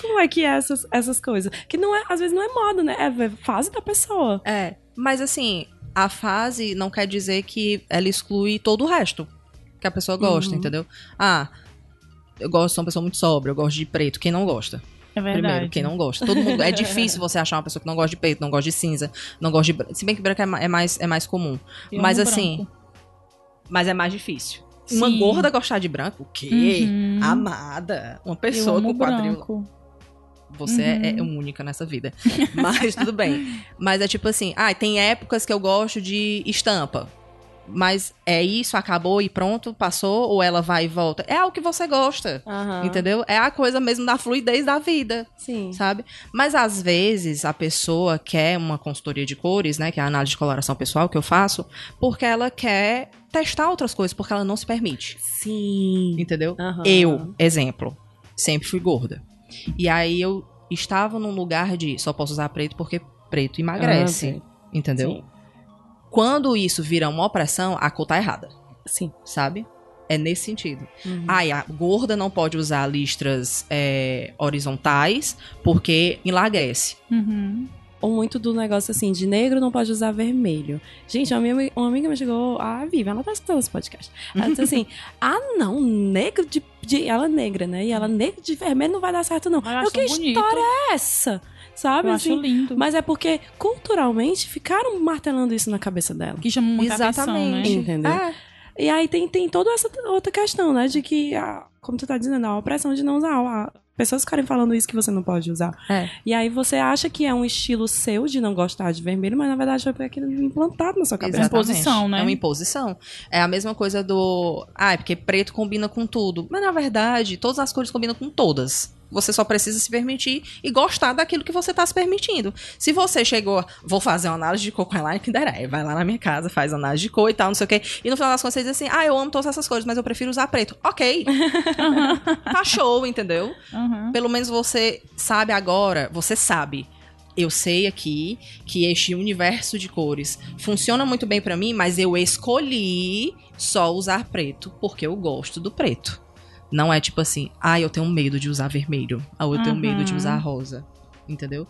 Como é que é essas, essas coisas? Que não é, às vezes não é moda, né? É fase da pessoa.
É, mas assim, a fase não quer dizer que ela exclui todo o resto que a pessoa gosta,
Uhum.
entendeu? Ah, eu gosto de uma pessoa muito sóbria, eu gosto de preto. Quem não gosta?
É verdade.
Primeiro, quem não gosta. Todo mundo. É difícil você achar uma pessoa que não gosta de preto, não gosta de cinza, não gosta de branco. Se bem que branco é é mais, é mais comum.
Eu
mas assim.
branco.
Mas é mais difícil. Uma
Sim.
gorda gostar de branco? O quê?
Uhum.
Amada. Uma pessoa com quadril.
branco.
Você é, é única nessa vida. Mas tudo bem. Mas é tipo assim, ah, tem épocas que eu gosto de estampa. Mas é isso, acabou e pronto, passou, ou ela vai e volta. É algo que você gosta. Entendeu? É a coisa mesmo da fluidez da vida,
Sim.
sabe? Mas às vezes a pessoa quer uma consultoria de cores, né? Que é a análise de coloração pessoal que eu faço, porque ela quer testar outras coisas, porque ela não se permite.
Sim.
Entendeu?
Aham.
Eu, exemplo, sempre fui gorda. E aí eu estava num lugar de só posso usar preto porque preto emagrece.
Ah,
Entendeu?
Sim.
Quando isso vira uma opressão, a cor tá errada,
Sim.
sabe? É nesse sentido.
Uhum.
Ai, a gorda não pode usar listras é, horizontais porque enlaguece.
Uhum.
Ou muito do negócio assim, de negro não pode usar vermelho. Gente, uma amiga, uma amiga me chegou, a Viva, ela tá escutando esse podcast. Ela disse assim: ah, não, negro de, de- Ela é negra, né? E ela, negro de vermelho não vai dar certo, não.
Eu
Eu,
acho
que
bonito.
história é essa? Sabe?
Eu
assim?
acho lindo.
Mas é porque, culturalmente, ficaram martelando isso na cabeça dela.
Que chama muita atenção, né?
Entendeu?
É.
E aí tem, tem toda essa outra questão, né? De que, a, como tu tá dizendo, a opressão de não usar. A, pessoas ficarem falando isso que você não pode usar.
É.
E aí você acha que é um estilo seu de não gostar de vermelho, mas na verdade foi aquilo implantado na sua cabeça.
Exato. imposição, né?
É uma imposição. É a mesma coisa do. Ah, é porque preto combina com tudo. Mas na verdade, todas as cores combinam com todas. Você só precisa se permitir e gostar daquilo que você tá se permitindo. Se você chegou, vou fazer uma análise de cor com ela, que derá, vai lá na minha casa, faz análise de cor e tal, não sei o quê. E no final das contas você diz assim: ah, eu amo todas essas cores, mas eu prefiro usar preto. Ok. tá show, entendeu?
Uhum.
Pelo menos você sabe agora, você sabe. Eu sei aqui que este universo de cores funciona muito bem pra mim, mas eu escolhi só usar preto porque eu gosto do preto. Não é tipo assim, ah, eu tenho medo de usar vermelho, ah, eu tenho
Uhum.
medo de usar rosa, entendeu?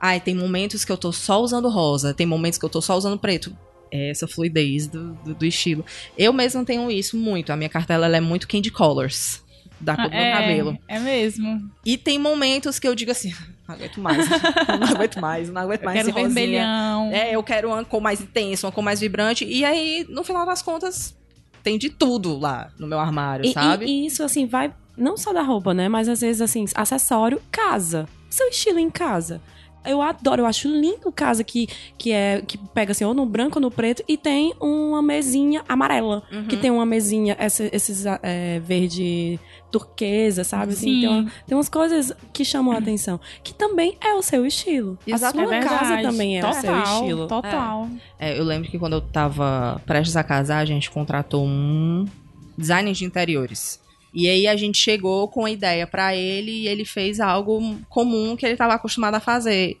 Ah, tem momentos que eu tô só usando rosa, tem momentos que eu tô só usando preto. É essa fluidez do, do, do estilo. Eu mesma tenho isso muito. A minha cartela ela é muito candy colors da cor do meu
é,
cabelo.
É mesmo.
E tem momentos que eu digo assim, não aguento mais, não aguento mais, não aguento
Eu
mais
quero
esse rosinha.
vermelhão.
É, eu quero uma cor mais intensa, uma cor mais vibrante. E aí, no final das contas, tem de tudo lá no meu armário,
E,
sabe?
e- e isso, assim, vai não só da roupa, né? Mas às vezes, assim, acessório, casa. Seu estilo em casa. Eu adoro, eu acho lindo casa que, que é que pega assim, ou no branco ou no preto, e tem uma mesinha amarela.
Uhum.
Que tem uma mesinha, essa- esses é, verde turquesa, sabe? Assim,
Sim.
tem, uma- tem umas coisas que chamam a atenção. Que também é o seu estilo.
Exatamente.
A
É
sua casa
verdade.
também é
total,
o seu estilo.
Total.
É, eu lembro que quando eu tava prestes a casar, a gente contratou um designer de interiores. E aí a gente chegou com a ideia pra ele e ele fez algo comum que ele estava acostumado a fazer.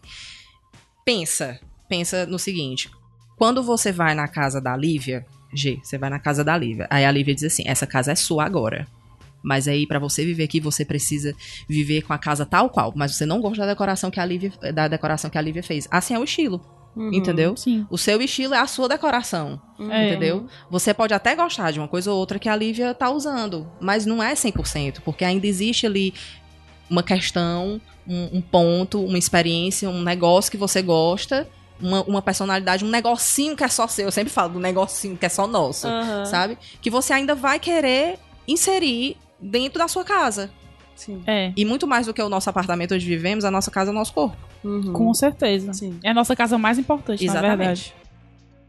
Pensa, pensa no seguinte: quando você vai na casa da Lívia, G, você vai na casa da Lívia. Aí a Lívia diz assim: essa casa é sua agora. Mas aí, pra você viver aqui, você precisa viver com a casa tal qual. Mas você não gosta da decoração que a Lívia, da decoração que a Lívia fez. Assim é o estilo.
Uhum.
Entendeu?
Sim.
O seu estilo é a sua decoração.
É.
Entendeu? Você pode até gostar de uma coisa ou outra que a Lívia tá usando, mas não é 100%, porque ainda existe ali uma questão, um, um ponto, uma experiência, um negócio que você gosta, uma, uma personalidade, um negocinho que é só seu. Eu sempre falo do negocinho que é só nosso,
Aham.
sabe? Que você ainda vai querer inserir dentro da sua casa.
Sim.
É,
E muito mais do que o nosso apartamento onde vivemos, a nossa casa é o nosso corpo.
Uhum.
com certeza.
Sim.
É a nossa casa mais importante, na verdade.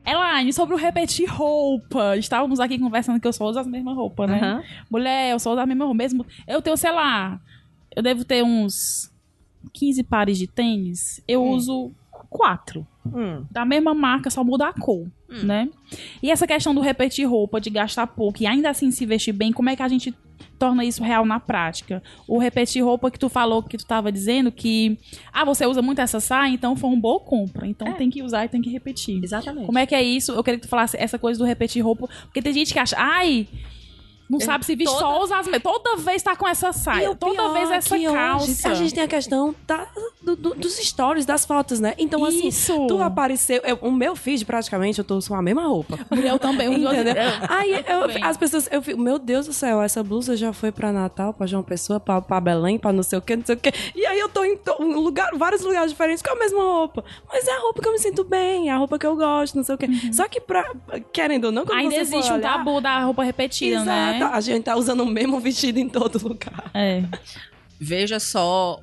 Elaine, sobre o repetir roupa. Estávamos aqui conversando que eu só uso as mesmas roupas, né?
Aham.
Mulher, eu só uso a mesma roupa. Mesmo, eu tenho, sei lá, eu devo ter uns 15 pares de tênis. Eu
Hum.
uso quatro.
Hum.
Da mesma marca, só muda a cor, né? E essa questão do repetir roupa, de gastar pouco e ainda assim se vestir bem, como é que a gente torna isso real na prática? O repetir roupa que tu falou, que tu tava dizendo que... Ah, você usa muito essa saia, então foi uma boa compra. Então
É.
tem que usar e tem que repetir.
Exatamente.
Como é que é isso? Eu queria que tu falasse essa coisa do repetir roupa. Porque tem gente que acha, ai, não sabe se vestir, só usa as mesmas. Toda vez tá com essa saia. Toda vez
é
essa
que hoje
calça.
a gente tem a questão da- do- do- dos stories, das fotos, né? Então, assim,
Isso.
tu apareceu. eu- o meu feed, praticamente, eu tô com a mesma roupa.
Eu também. eu-
Entendeu? Aí eu- as pessoas, eu fico, meu Deus do céu, essa blusa já foi pra Natal, pra João Pessoa, pra, pra Belém, pra não sei o que, não sei o que. E aí eu tô em um lugar, vários lugares diferentes com a mesma roupa. Mas é a roupa que eu me sinto bem, é a roupa que eu gosto, não sei o que. Só que, pra, querendo ou não, quando
Ainda
você
existe um
olhar-
tabu da roupa repetida,
Exato,
né?
A gente tá usando o mesmo vestido em todo lugar.
É.
Veja só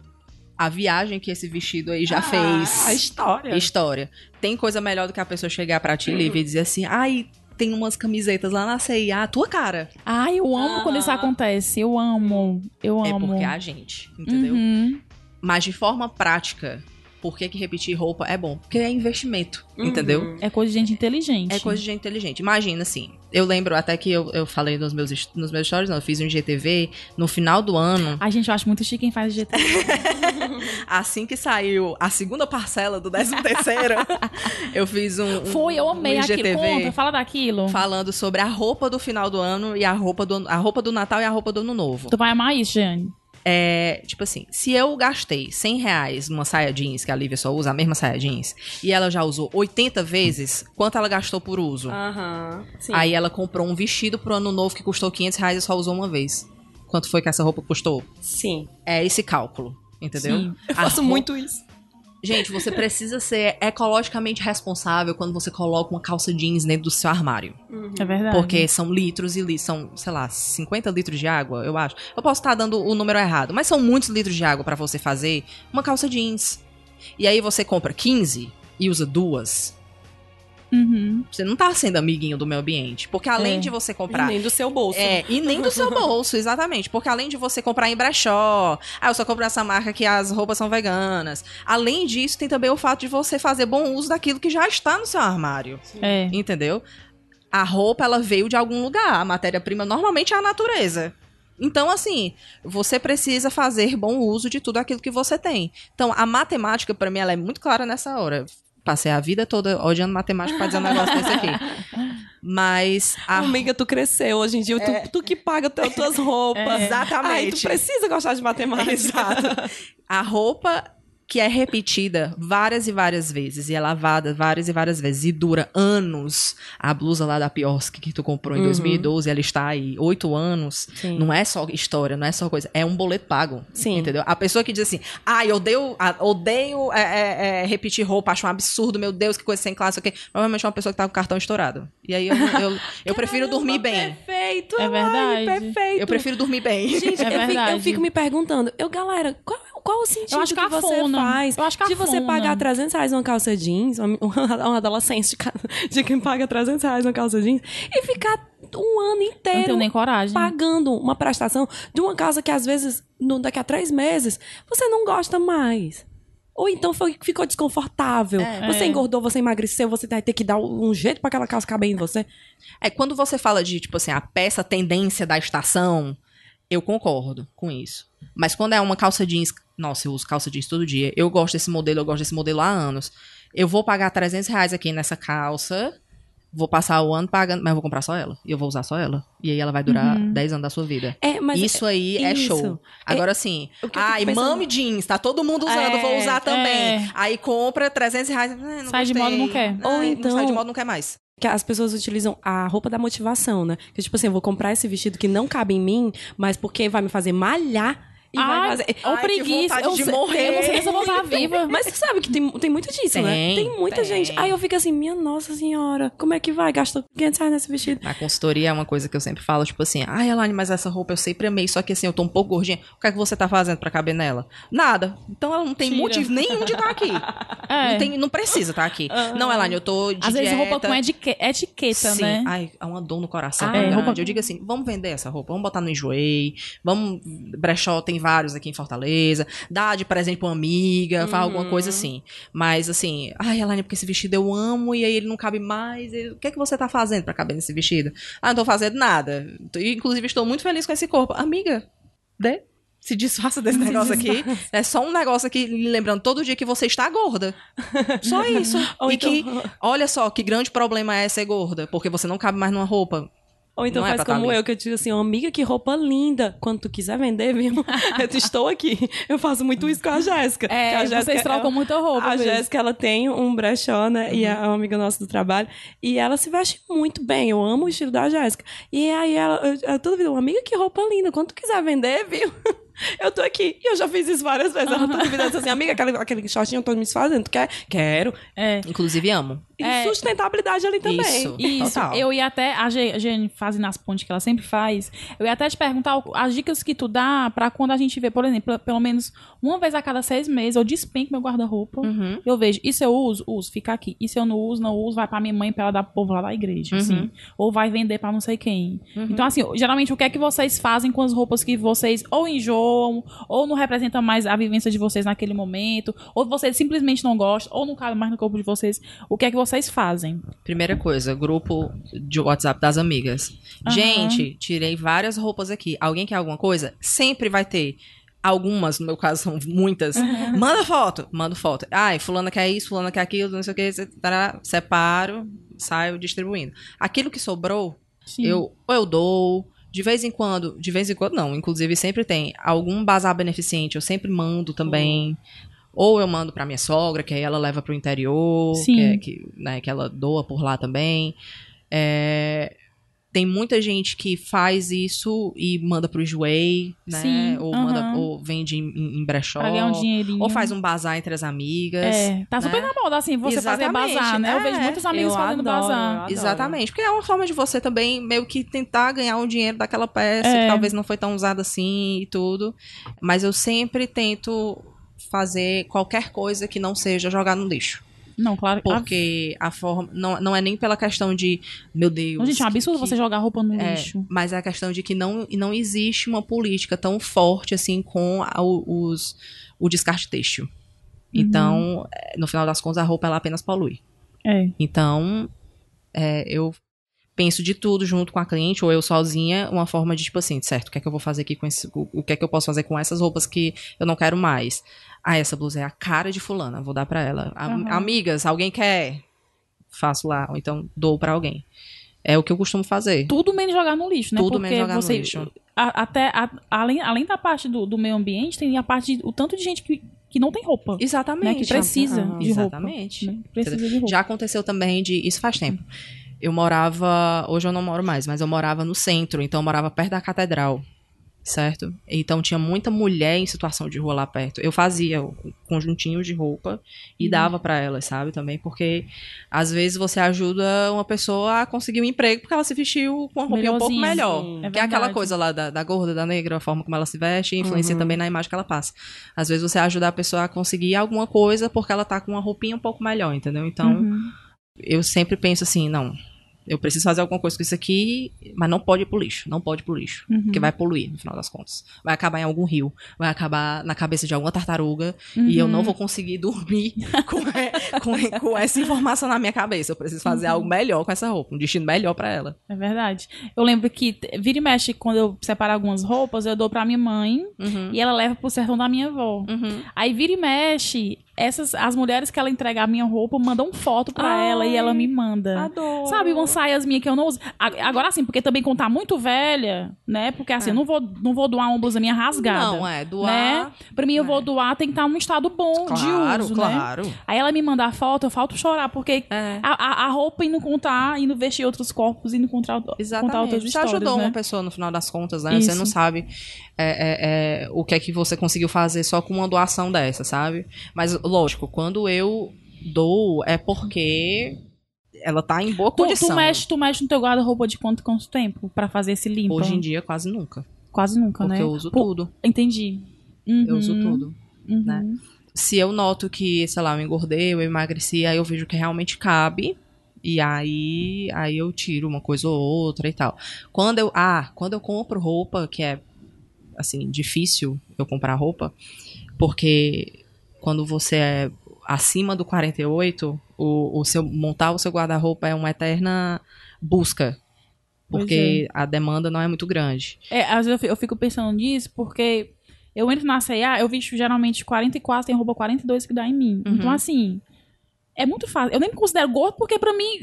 a viagem que esse vestido aí já
A
fez.
história.
História. Tem coisa melhor do que a pessoa chegar pra ti, Lívia, e dizer assim: ai, tem umas camisetas lá na CIA, a tua cara.
Ai, eu amo quando isso
Ah.
acontece. Eu amo. Eu
É
amo.
porque é a gente, entendeu?
Uhum.
Mas de forma prática, por que, que repetir roupa é bom? Porque é investimento, entendeu?
É coisa de gente inteligente.
É coisa de gente inteligente. Imagina assim. Eu lembro até que eu, eu falei nos meus, nos meus stories, não, eu fiz um GTV no final do ano.
Ai, gente, eu acho muito chique quem faz GT.
Assim que saiu a segunda parcela do 13 terceiro, eu fiz um, um
Foi, eu amei
um
aquilo.
IGTV
Conta, fala daquilo.
falando sobre a roupa do final do ano e a roupa do, a roupa do Natal e a roupa do Ano Novo.
Tu vai amar isso, Jane.
É, tipo assim, se eu gastei 100 reais numa saia jeans, que a Lívia só usa a mesma saia jeans, e ela já usou 80 vezes, quanto ela gastou por uso?
Aham. Sim.
Aí ela comprou um vestido pro Ano Novo que custou 500 reais e só usou uma vez. Quanto foi que essa roupa custou?
Sim.
É esse cálculo, entendeu?
Sim.
Eu
A
faço
roupa-
muito isso.
Gente, você precisa ser ecologicamente responsável quando você coloca uma calça jeans dentro do seu armário.
É verdade.
Porque são litros e litros, são, sei lá, 50 litros de água, eu acho. Eu posso estar dando o número errado, mas são muitos litros de água pra você fazer uma calça jeans. E aí você compra 15 e usa duas.
Uhum.
Você não tá sendo amiguinho do meio ambiente. Porque além
É.
de você comprar
Nem do seu bolso.
É, e nem do seu bolso, exatamente. Porque além de você comprar em brechó, ah, eu só compro essa marca que as roupas são veganas. Além disso, tem também o fato de você fazer bom uso daquilo que já está no seu armário.
É.
Entendeu? A roupa, ela veio de algum lugar. A matéria-prima normalmente é a natureza. Então, assim, você precisa fazer bom uso de tudo aquilo que você tem. Então, a matemática, pra mim, ela é muito clara nessa hora. Passei a vida toda odiando matemática pra dizer um negócio desse aqui. Mas a
Amiga, tu cresceu hoje em dia, tu, tu que paga tu- tuas roupas.
É.
Exatamente.
Ai, tu precisa gostar de matemática.
Exato. A roupa que é repetida várias e várias vezes e é lavada várias e várias vezes e dura anos. A blusa lá da Piosk que tu comprou em
Uhum.
2012, ela está aí oito anos.
Sim.
Não é só história, não é só coisa, é um boleto pago.
Sim.
Entendeu? A pessoa que diz assim, ah, eu odeio, odeio é, é, é, repetir roupa, acho um absurdo, meu Deus, que coisa sem classe, ok. Provavelmente é uma pessoa que tá com o cartão estourado. E aí eu, eu, eu prefiro dormir bem.
Perfeito.
É
ai,
verdade.
perfeito.
Eu prefiro dormir bem.
Gente,
É
eu, fico, eu fico me perguntando, eu, galera, qual, qual o sentido
Eu acho
que você
cafona.
faz
Eu acho
de você pagar 300 reais numa calça jeans, uma, uma, uma adolescente de, quem paga 300 reais numa calça jeans, e ficar um ano inteiro
nem coragem.
pagando uma prestação de uma casa que às vezes, no, daqui a três meses, você não gosta mais. Ou então foi, ficou desconfortável. Você
É.
engordou, você emagreceu, você vai ter que dar um jeito pra aquela calça caber em você.
É, quando você fala de, tipo assim, a peça tendência da estação, eu concordo com isso. Mas quando é uma calça jeans, nossa, eu uso calça jeans todo dia. Eu gosto desse modelo, eu gosto desse modelo há anos. Eu vou pagar 300 reais aqui nessa calça, vou passar o ano pagando, mas eu vou comprar só ela. E eu vou usar só ela. E aí ela vai durar 10 anos da sua vida.
É, mas
isso aí é
isso.
show. Agora sim,
o que eu
ai,
pensando-
mame jeans, tá todo mundo usando,
É,
vou usar também.
é.
Aí compra 300 reais, não
Sai de
gostei.
moda, não quer.
Ou
Ai,
então-
Não sai de moda, não quer mais.
que as pessoas utilizam a roupa da motivação, né? Que tipo assim, eu vou comprar esse vestido que não cabe em mim, mas porque vai me fazer malhar e vai
Ai,
fazer.
ou preguiça. Eu,
de
sei-
morrer.
eu não sei criança voltar viva.
Mas você sabe que tem, tem muito disso, né?
Tem,
Tem muita
tem.
gente. Aí eu fico assim, minha nossa senhora, como é que vai? Gastou 500 reais nesse vestido.
Na consultoria é uma coisa que eu sempre falo, tipo assim, ai, Elaine, mas essa roupa eu sempre amei, só que assim, eu tô um pouco gordinha. O que é que você tá fazendo pra caber nela? Nada. Então ela não tem
Tira.
motivo nenhum de estar aqui.
É.
Não, tem, não precisa estar aqui. Não, Elaine, eu tô de
Às vezes
dieta.
roupa com etique- etiqueta,
Sim.
né?
Ai, é uma dor no coração.
Ah,
é, roupa- Eu digo assim, vamos vender essa roupa, vamos botar no Enjoei, vamos... Brechó tem vários aqui em Fortaleza, dá de presente pra uma amiga, faz alguma
Uhum.
coisa assim. Mas assim, ai, Elaine, porque esse vestido eu amo e aí ele não cabe mais. e O que é que você tá fazendo pra caber nesse vestido? Ah, não tô fazendo nada. Inclusive, estou muito feliz com esse corpo. Amiga, dê. Se desfaça desse negócio aqui. É só um negócio aqui, lembrando todo dia que você está gorda. Só isso. E
então-
que, olha só, que grande problema é ser gorda. Porque você não cabe mais numa roupa.
Ou então
Não é
faz
tá
como eu, que eu digo assim, ó, amiga, que roupa linda. Quando tu quiser vender, viu? eu estou aqui. Eu faço muito isso com a Jéssica.
É,
a
vocês
Jéssica-
trocam muita roupa.
A
mesmo.
Jéssica, ela tem um brechó, né? E é uma amiga nossa do trabalho. E ela se veste muito bem. Eu amo o estilo da Jéssica. E aí ela, eu, eu toda vida, amiga, que roupa linda. Quando tu quiser vender, viu? Eu tô aqui. E eu já fiz isso várias vezes. Ela toda vida assim, amiga, aquele, aquele shortinho eu tô me desfazendo. Tu quer? Quero.
É.
Inclusive, amo.
E
É.
sustentabilidade ali também.
Isso.
Isso,
Total.
eu ia até, a Jane fazendo as pontes que ela sempre faz, eu ia até te perguntar as dicas que tu dá pra quando a gente vê, por exemplo, pelo menos uma vez a cada seis meses, eu despenco meu guarda-roupa,
Uhum.
eu vejo, isso eu uso, uso, fica aqui, isso eu não uso, não uso, vai pra minha mãe pra ela dar pro povo lá da igreja,
Uhum.
assim, ou vai vender pra não sei quem. Então, assim, geralmente, o que é que vocês fazem com as roupas que vocês ou enjoam, ou não representam mais a vivência de vocês naquele momento, ou vocês simplesmente não gostam, ou não cabe mais no corpo de vocês, o que é que vocês fazem?
Primeira coisa, grupo de WhatsApp das amigas.
Aham.
Gente, tirei várias roupas aqui. Alguém quer alguma coisa? Sempre vai ter. Algumas, no meu caso, são muitas. Manda foto. Manda foto. Ai, fulana quer isso, fulana quer aquilo, não sei o que. tará, Separo, saio distribuindo. Aquilo que sobrou,
Sim.
eu ou eu dou. De vez em quando, de vez em quando não, inclusive sempre tem algum bazar beneficente, eu sempre mando também. Ou eu mando pra minha sogra, que aí ela leva pro interior,
Sim.
que, é- que, né, que ela doa por lá também. É, tem muita gente que faz isso e manda pro Joey, né?
Sim,
ou, manda, ou vende em, em- brechó.
Pra ganhar um dinheirinho.
Ou faz um bazar entre as amigas.
É, tá super
né?
na moda, assim, você fazer
Exatamente,
bazar, né? Eu
é.
vejo muitos amigos
Eu
fazendo
adoro,
bazar.
Exatamente, porque é uma forma de você também meio que tentar ganhar um dinheiro daquela peça
É.
que talvez não foi tão usada assim e tudo. Mas eu sempre tento fazer qualquer coisa que não seja jogar no lixo.
Não, claro.
Porque a forma. Não, não é nem pela questão de, meu Deus.
Não, gente, é um absurdo
que-
você jogar roupa no
é,
lixo.
mas é a questão de que não, não existe uma política tão forte assim com a- o- os, o descarte têxtil.
Uhum.
Então, é, no final das contas, a roupa ela apenas polui.
É.
Então, é, eu penso de tudo junto com a cliente, ou eu sozinha, uma forma de, tipo assim, certo, o que é que eu vou fazer aqui com esse. O, o que é que eu posso fazer com essas roupas que eu não quero mais? Ah, essa blusa é a cara de fulana, vou dar pra ela.
Aham.
Amigas, alguém quer? Faço lá, ou então dou pra alguém. É o que eu costumo fazer.
Tudo menos jogar no lixo, né?
Tudo
Porque
menos jogar no
você,
lixo.
a- até a- além, além da parte do, do meio ambiente, tem a parte de, o tanto de gente que, que não tem roupa. Né?
Exatamente.
Que precisa
Aham.
de roupa.
Exatamente.
né? Precisa de roupa.
Já aconteceu também de. Isso faz tempo. Eu morava. Hoje eu não moro mais, mas eu morava no centro, então eu morava perto da catedral. Certo? Então tinha muita mulher em situação de rua lá perto. Eu fazia conjuntinhos de roupa e
Uhum.
dava pra elas, sabe? Também porque às vezes você ajuda uma pessoa a conseguir um emprego porque ela se vestiu com uma roupinha um pouco melhor.
É
que é aquela coisa lá da, da gorda, da negra, a forma como ela se veste, influencia
Uhum.
também na imagem que ela passa. Às vezes você ajuda a pessoa a conseguir alguma coisa porque ela tá com uma roupinha um pouco melhor, entendeu? Então,
Uhum.
eu sempre penso assim, não, eu preciso fazer alguma coisa com isso aqui, mas não pode ir pro lixo, não pode ir pro lixo,
Uhum.
porque vai poluir, no final das contas. Vai acabar em algum rio, vai acabar na cabeça de alguma tartaruga, e eu
Uhum.
não vou conseguir dormir com, com- com essa informação na minha cabeça. Eu preciso fazer
Uhum.
algo melhor com essa roupa, um destino melhor pra ela.
É verdade. Eu lembro que vira e mexe, quando eu separo algumas roupas, eu dou pra minha mãe
Uhum.
e ela leva pro sertão da minha avó.
Uhum.
Aí vira e mexe, essas, as mulheres que ela entrega a minha roupa mandam foto pra
Ai,
ela e ela me manda.
Adoro.
Sabe, umas saias minhas que eu não uso. Agora sim, porque também quando tá muito velha, né? Porque assim, eu não vou, não vou doar uma blusa minha rasgada.
Não, é, doar.
Né? Pra mim, eu vou doar, tem que estar num estado bom de
Claro,
uso, né?
claro.
Aí ela me manda a foto, eu falto chorar, porque
É.
a, a, a roupa indo contar, indo vestir outros corpos, indo contar, contar
Exatamente.
outras
Você
histórias,
ajudou
né?
uma pessoa no final das contas, né? Você
Isso.
não sabe é, é, é, o que é que você conseguiu fazer só com uma doação dessa, sabe? Mas, lógico, quando eu dou, é porque ela tá em boa
Tu,
condição.
tu, mexe, tu mexe no teu guarda-roupa de quanto, quanto tempo pra fazer esse limpo?
Hoje em dia, quase nunca.
Quase nunca,
Porque
né?
eu uso
Pô,
tudo.
Entendi. Uhum,
Eu uso tudo.
uhum.
né? Se eu noto que, sei lá, eu engordei, eu emagreci, aí eu vejo que realmente cabe. E aí, aí eu tiro uma coisa ou outra e tal. Quando eu, ah, quando eu compro roupa, que é assim, difícil eu comprar roupa, porque quando você é acima do 48, o, o seu montar o seu guarda-roupa é uma eterna busca. Porque a demanda não é muito grande.
É, às vezes eu fi- eu fico pensando nisso porque eu entro na C&A, eu visto geralmente 44, tem roupa 42 que dá em mim.
Uhum.
Então, assim, é muito fácil. Eu nem me considero gordo porque, pra mim,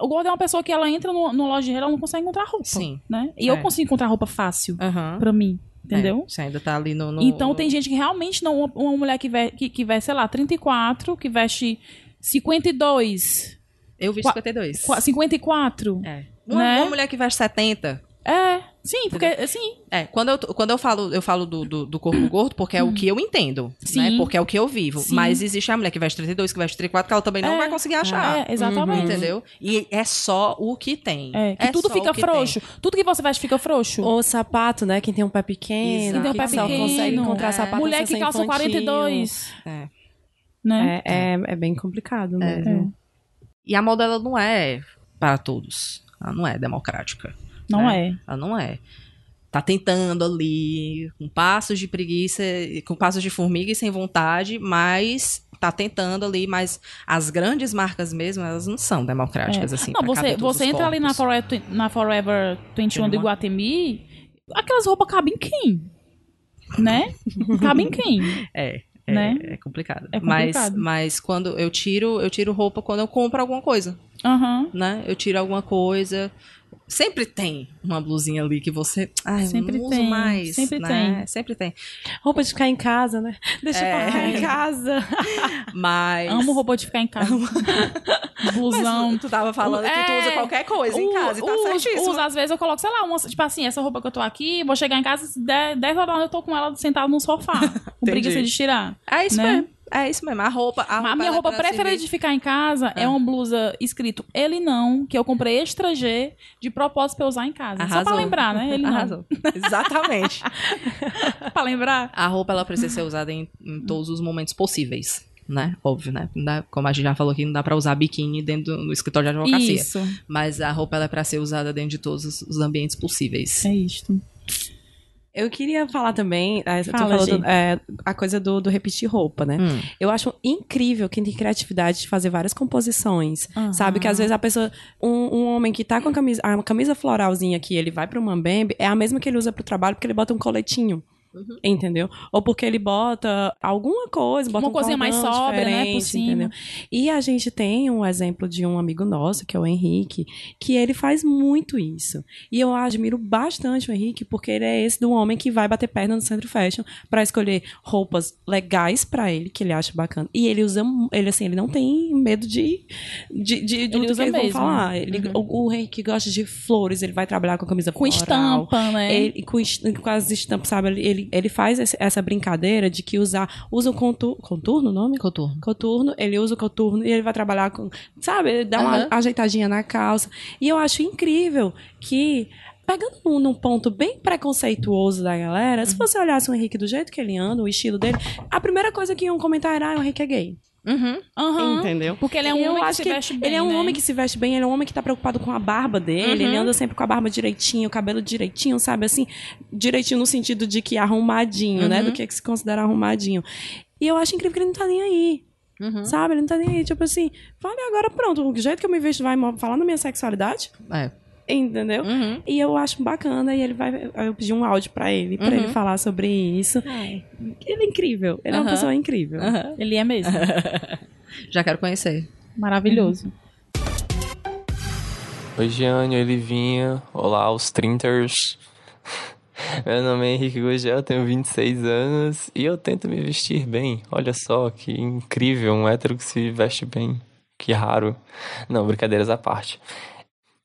o gordo é uma pessoa que ela entra no, no loja de ela não consegue encontrar roupa.
Sim.
Né? E
É.
eu consigo encontrar roupa fácil
Aham.
pra mim, entendeu?
É, você ainda tá ali no. no-
Então
no-
tem gente que realmente não. Uma, mulher que, ve, que, que veste, sei lá, 34, que veste 52,
Eu vi
Qua-
52.
qua- 54.
É. Uma,
Né?
uma mulher que veste 70.
É, sim, porque assim.
É, quando eu, quando eu falo, eu falo do, do, do corpo gordo, porque é o que eu entendo,
Sim.
né? Porque é o que eu vivo.
Sim.
Mas existe a mulher que veste 32, que veste 34, que ela também não
É.
vai conseguir achar.
É, exatamente.
Entendeu? E é só o que tem.
É, que tudo
só
fica
que
frouxo. Tudo que você veste fica frouxo.
Ou sapato, né? Quem tem um pé pequeno,
Quem tem um
pé pequeno.
consegue encontrar
É.
sapato
Mulher
na
que calça
infantil.
42.
É.
Né?
É, é, é bem complicado mesmo.
E a moda, ela não é para todos. Ela não é democrática.
Não
né?
é.
Ela não é. Tá tentando ali, com passos de preguiça, com passos de formiga e sem vontade, mas tá tentando ali, mas as grandes marcas mesmo, elas não são democráticas,
É.
assim.
não, você, você entra ali na
corpos.
Forever, na Forever 21 do Iguatemi, aquelas roupas cabem em quem? Né? cabem em quem?
É, é,
né?
é complicado.
É
Mas,
complicado.
mas quando eu tiro, eu tiro roupa quando eu compro alguma coisa,
Aham.
né? Eu tiro alguma coisa. Sempre tem uma blusinha ali que você. Ai,
Sempre
não uso
tem,
mais.
sempre
né?
tem.
Sempre tem.
Roupa de ficar em casa, né? Deixa
É.
eu ficar em casa.
Mas.
Amo roupa de ficar em casa. Blusão.
Mas tu tava falando que tu
É.
usa qualquer coisa em casa e tá
Uso,
certíssimo.
uso, às vezes eu coloco, sei lá, uma, tipo assim, essa roupa que eu tô aqui, vou chegar em casa, 10, 10 horas da noite eu tô com ela sentada no sofá, com preguiça de tirar.
É isso
né?
mesmo. É isso mesmo. A roupa. A,
Mas a minha
é
roupa preferida de ficar em casa é.
Ah.
uma blusa escrito Ele Não, que eu comprei extra G de propósito pra eu usar em casa. Só
Arrasou.
pra lembrar, né? Ele Não.
Arrasou. Exatamente.
pra lembrar.
a roupa ela precisa ser usada em, em todos os momentos possíveis. Né? Óbvio, né? Não dá- como a gente já falou aqui, não dá pra usar biquíni dentro do escritório de advocacia.
Isso.
Mas a roupa ela é pra ser usada dentro de todos os- os ambientes possíveis.
É isto.
Eu queria falar também, é, tu
Fala,
falou do- é, a coisa do, do repetir roupa, né?
Hum.
Eu acho incrível quem tem criatividade de fazer várias composições.
Aham.
Sabe? Que às vezes a pessoa. Um, um homem que tá com a camisa, a camisa floralzinha que ele vai pro Mambembe é a mesma que ele usa pro trabalho porque ele bota um coletinho.
Uhum.
Entendeu? Ou porque ele bota alguma coisa, bota
Uma
um
coisinha mais sóbria, né, por cima.
Entendeu? E a gente tem um exemplo de um amigo nosso, que é o Henrique, que ele faz muito isso. E eu admiro bastante o Henrique, porque ele é esse do homem que vai bater perna no centro fashion pra escolher roupas legais pra ele, que ele acha bacana. E ele usa, ele assim, ele não tem medo de de, de, de
Ele usa
que eles vão
mesmo.
falar. Ele,
Uhum.
o, o Henrique gosta de flores, ele vai trabalhar com a camisa
Com
floral.
estampa, né?
Ele, com, com as estampas, sabe? Ele, ele, ele faz esse- essa brincadeira de que usar, usa o contu, contorno, o nome?
Coturno.
Coturno, ele usa o coturno e ele vai trabalhar com, sabe? Ele dá uma
Aham.
ajeitadinha na calça. E eu acho incrível que, pegando num, num ponto bem preconceituoso da galera, se você olhasse o Henrique do jeito que ele anda, o estilo dele, a primeira coisa que iam comentar era, ah, o Henrique é gay.
Uhum.
Aham.
Entendeu?
Porque ele é um
eu
homem que se veste bem,
Ele é um
né?
homem que se veste bem, ele é um homem que tá preocupado com a barba dele,
Uhum.
ele anda sempre com a barba direitinho, o cabelo direitinho, sabe? Assim, direitinho no sentido de que arrumadinho, né?
Uhum.
Do que, que se considera arrumadinho. E eu acho incrível que ele não tá nem aí.
Uhum.
Sabe? Ele não tá nem aí. Tipo assim, vale agora pronto. O jeito que eu me vejo vai falar na minha sexualidade?
É.
Entendeu?
Uhum.
E eu acho bacana, e ele vai. Eu pedi um áudio pra ele, pra
Uhum.
ele falar sobre isso. Ele é incrível. Ele é uma pessoa incrível.
Ele é mesmo.
Já quero conhecer.
Maravilhoso.
Oi, Giane, oi, Livinha. Olá, os Trinters. Meu nome é Henrique Gugel, tenho 26 anos e eu tento me vestir bem. Olha só que incrível, um hétero que se veste bem. Que raro. Não, brincadeiras à parte.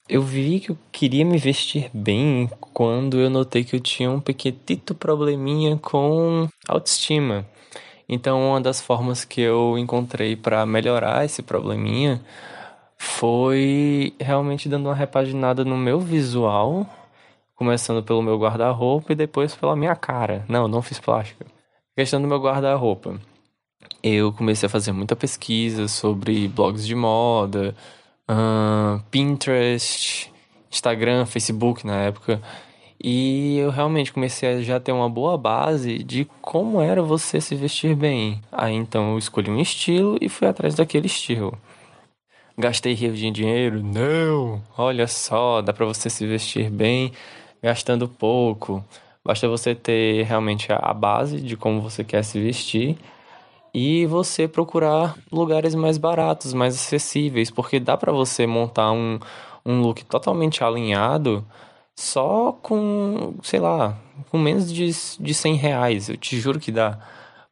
Eu vi que eu queria me vestir bem quando eu notei que eu tinha um pequenito probleminha com autoestima. Então, uma das formas que eu encontrei para melhorar esse probleminha foi realmente dando uma repaginada no meu visual, começando pelo meu guarda-roupa e depois pela minha cara. Não, não fiz plástica. Questão do meu guarda-roupa. Eu comecei a fazer muita pesquisa sobre blogs de moda, ahn, Pinterest, Instagram, Facebook na época. E eu realmente comecei a já ter uma boa base de como era você se vestir bem. Aí então eu escolhi um estilo e fui atrás daquele estilo. Gastei rios de dinheiro? Não! Olha só, dá pra você se vestir bem gastando pouco. Basta você ter realmente a base de como você quer se vestir e você procurar lugares mais baratos, mais acessíveis, porque dá pra você montar um, um look totalmente alinhado só com, sei lá, com menos de, de 100 reais. Eu te juro que dá.